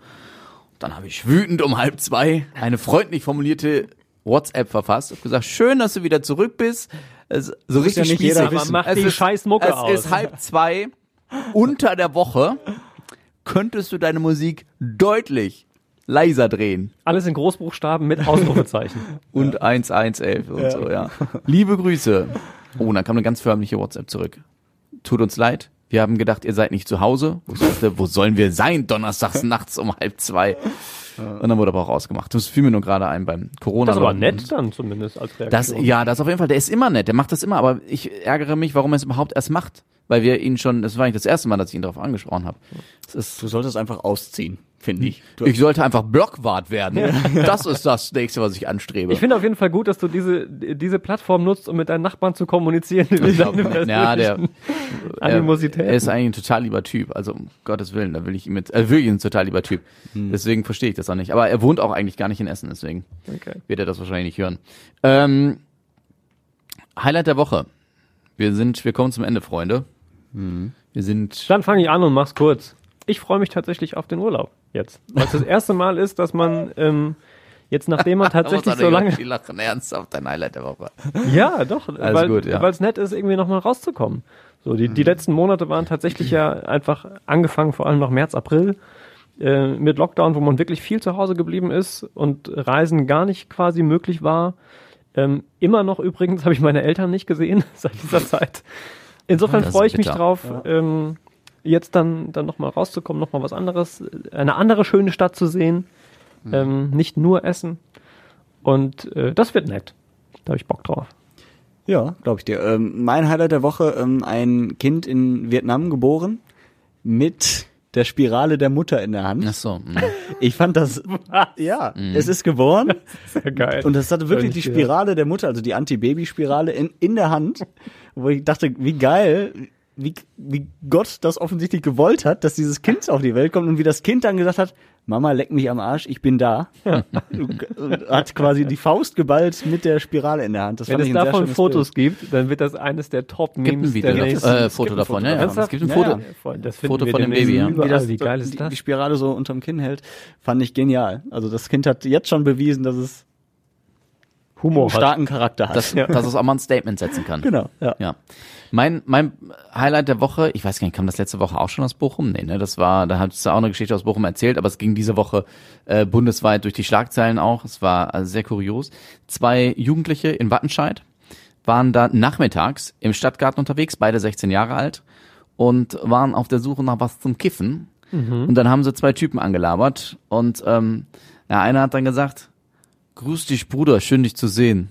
Dann habe ich wütend um halb zwei eine freundlich formulierte WhatsApp verfasst und gesagt, schön, dass du wieder zurück bist. Es, so Muss ja richtig nicht jeder spießig. wissen. Mach Es die ist- scheiß Mucke es aus. ist halb zwei unter der Woche. Könntest du deine Musik deutlich leiser drehen? Alles in Großbuchstaben mit Ausrufezeichen. Und 1111 und so, ja. Liebe Grüße. Oh, dann kam eine ganz förmliche WhatsApp zurück. Tut uns leid. Wir haben gedacht, ihr seid nicht zu Hause. Dachte, wo sollen wir sein? Donnerstags nachts um halb zwei. Und dann wurde aber auch ausgemacht. Das fiel mir nur gerade ein beim Corona. Das ist aber nett dann zumindest als Reaktion. Das, ja, das auf jeden Fall. Der ist immer nett. Der macht das immer. Aber ich ärgere mich, warum er es überhaupt erst macht. Weil wir ihn schon, das war nicht das erste Mal, dass ich ihn darauf angesprochen habe. Du solltest einfach ausziehen, finde ich. Du, ich sollte einfach Blockwart werden. Das ist das nächste, was ich anstrebe. Ich finde auf jeden Fall gut, dass du diese, diese Plattform nutzt, um mit deinen Nachbarn zu kommunizieren. Ich glaub, ja, der, persönlichen er, Animositäten. er ist eigentlich ein total lieber Typ. Also um Gottes Willen, da will ich ihm jetzt, äh, wirklich ein total lieber Typ. Deswegen verstehe ich das auch nicht. Aber er wohnt auch eigentlich gar nicht in Essen, deswegen Okay. wird er das wahrscheinlich nicht hören. Ähm, Highlight der Woche. Wir sind, wir kommen zum Ende, Freunde. Wir sind Dann fange ich an und mach's kurz. Ich freue mich tatsächlich auf den Urlaub jetzt. Weil es das erste Mal ist, dass man ähm, jetzt, nachdem man tatsächlich so lange. Die lachen ernsthaft dein Highlight der Woche. Ja, doch, Alles weil gut, ja. es nett ist, irgendwie nochmal rauszukommen. So, die, die letzten Monate waren tatsächlich ja einfach angefangen, vor allem noch März, April, äh, mit Lockdown, wo man wirklich viel zu Hause geblieben ist und Reisen gar nicht quasi möglich war. Ähm, immer noch übrigens habe ich meine Eltern nicht gesehen seit dieser Zeit. Insofern ist freue ich mich bitter. drauf, ähm, jetzt dann, dann nochmal rauszukommen, nochmal was anderes, eine andere schöne Stadt zu sehen, ähm, nicht nur Essen. Und äh, das wird nett. Da habe ich Bock drauf. Ja, glaube ich dir. Ähm, mein Highlight der Woche, ähm, ein Kind in Vietnam geboren mit der Spirale der Mutter in der Hand. Ach so. mm. Ich fand das, ja, es ist geboren Sehr geil. und es hatte wirklich die. Spirale der Mutter, also die Anti-Baby-Spirale in, in der Hand, wo ich dachte, wie geil, wie, wie Gott das offensichtlich gewollt hat, dass dieses Kind auf die Welt kommt und wie das Kind dann gesagt hat, Mama, leck mich am Arsch, ich bin da. Hat quasi die Faust geballt mit der Spirale in der Hand. Das Wenn es davon Fotos Bild. gibt, dann wird das eines der Gibt ein Top-Memes Video, der davon, nächsten. äh, Foto davon, ja, ja. Es gibt ein Ja, Foto. ja. Voll, Das Foto von dem Baby, ja. Wie, das, wie geil ist das? die Spirale so unterm Kinn hält, fand ich genial. Also das Kind hat jetzt schon bewiesen, dass es Humor einen hat. starken Charakter hat. Dass, dass es auch mal ein Statement setzen kann. genau, ja. Ja. Mein, mein Highlight der Woche, ich weiß gar nicht, kam das letzte Woche auch schon aus Bochum? Nee, ne, das war, da hat es auch eine Geschichte aus Bochum erzählt, aber es ging diese Woche äh, bundesweit durch die Schlagzeilen auch. Es war also sehr kurios. Zwei Jugendliche in Wattenscheid waren da nachmittags im Stadtgarten unterwegs, beide 16 Jahre alt und waren auf der Suche nach was zum Kiffen. Und dann haben sie zwei Typen angelabert und ähm, ja, einer hat dann gesagt, Grüß dich, Bruder, schön dich zu sehen.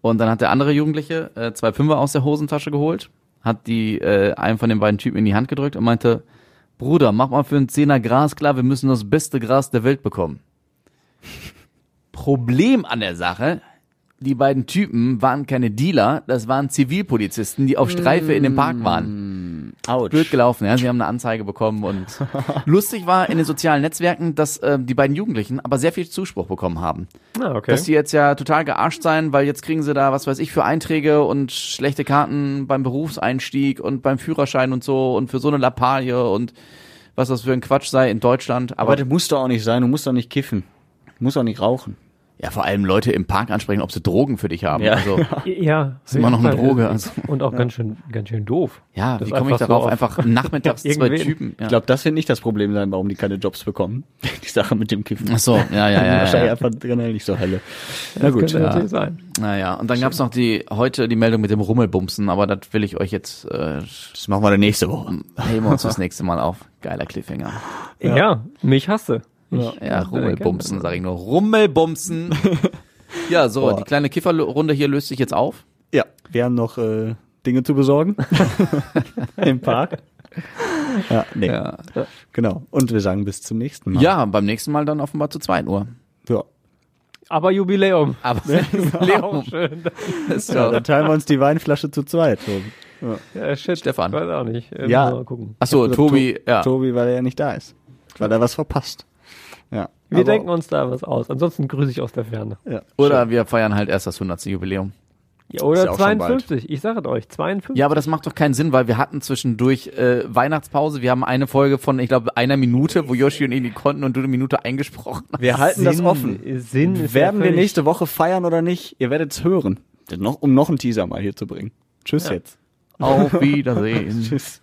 Und dann hat der andere Jugendliche äh, zwei Fünfer aus der Hosentasche geholt, hat die äh, einem von den beiden Typen in die Hand gedrückt und meinte, Bruder, mach mal für einen Zehner Gras klar, wir müssen das beste Gras der Welt bekommen. Problem an der Sache, die beiden Typen waren keine Dealer, das waren Zivilpolizisten, die auf Streife in dem Park waren. Autsch. Blöd gelaufen, ja. Sie haben eine Anzeige bekommen und lustig war in den sozialen Netzwerken, dass äh, die beiden Jugendlichen aber sehr viel Zuspruch bekommen haben. Ah, okay. Dass die jetzt ja total gearscht sein, weil jetzt kriegen sie da, was weiß ich, für Einträge und schlechte Karten beim Berufseinstieg und beim Führerschein und so und für so eine Lappalie und was das für ein Quatsch sei in Deutschland. Aber, Aber das muss doch auch nicht sein, du musst doch nicht kiffen. Du musst auch nicht rauchen. Ja, vor allem Leute im Park ansprechen, ob sie Drogen für dich haben. Ja. Also, ja, ist immer noch eine. Droge. Also, Und auch ganz schön, ganz schön doof. ja, Das wie komme ich so darauf? auf- einfach nachmittags zwei. Typen. Ja. Ich glaube, das wird nicht das Problem sein, warum die keine Jobs bekommen. Die Sache mit dem Kiffen. Ach so, ja, ja, ja. ja, Wahrscheinlich ja. einfach generell nicht so helle. Na Das gut. könnte ja. natürlich sein. Naja, und dann gab's noch die heute die Meldung mit dem Rummelbumsen, aber das will ich euch jetzt äh, Das machen wir dann nächste Woche. heben wir uns das nächste Mal auf. Geiler Cliffhanger. Ja, mich hasse. Ich, Ja, ich- Rummelbumsen, sag ich nur. Rummelbumsen. Ja, so, Boah. die kleine Kifferrunde hier löst sich jetzt auf. Ja, wir haben noch äh, Dinge zu besorgen im Park. Ja, nee, Ja. genau. Und wir sagen bis zum nächsten Mal. ja, beim nächsten Mal dann offenbar zu 2 Uhr. ja. Aber Jubiläum. Aber Auch Leon, schön. ist ja dann teilen wir uns die Weinflasche zu zweit. Tobi. Ja, shit. Stefan. Weiß auch nicht. Ähm, Ja. Mal gucken. Achso, Also, Tobi, To- ja. Tobi, weil er ja nicht da ist. Weil er was verpasst. Ja. Wir Aber- denken uns da was aus. Ansonsten grüße ich aus der Ferne. Ja, Oder wir feiern halt erst das 100. Jubiläum. Ja, oder ja auch schon 52. Ich sage euch, 52. Ja, aber das macht doch keinen Sinn, weil wir hatten zwischendurch äh, Weihnachtspause. Wir haben eine Folge von, ich glaube, einer Minute, wo Yoshi und ich die konnten und du eine Minute eingesprochen hast. Wir halten das Sinn- offen. Sinn Werden wir nächste Woche feiern oder nicht? Ihr werdet es hören. Noch, um noch einen Teaser mal hier zu bringen. Tschüss Ja. jetzt. Auf Wiedersehen. Tschüss.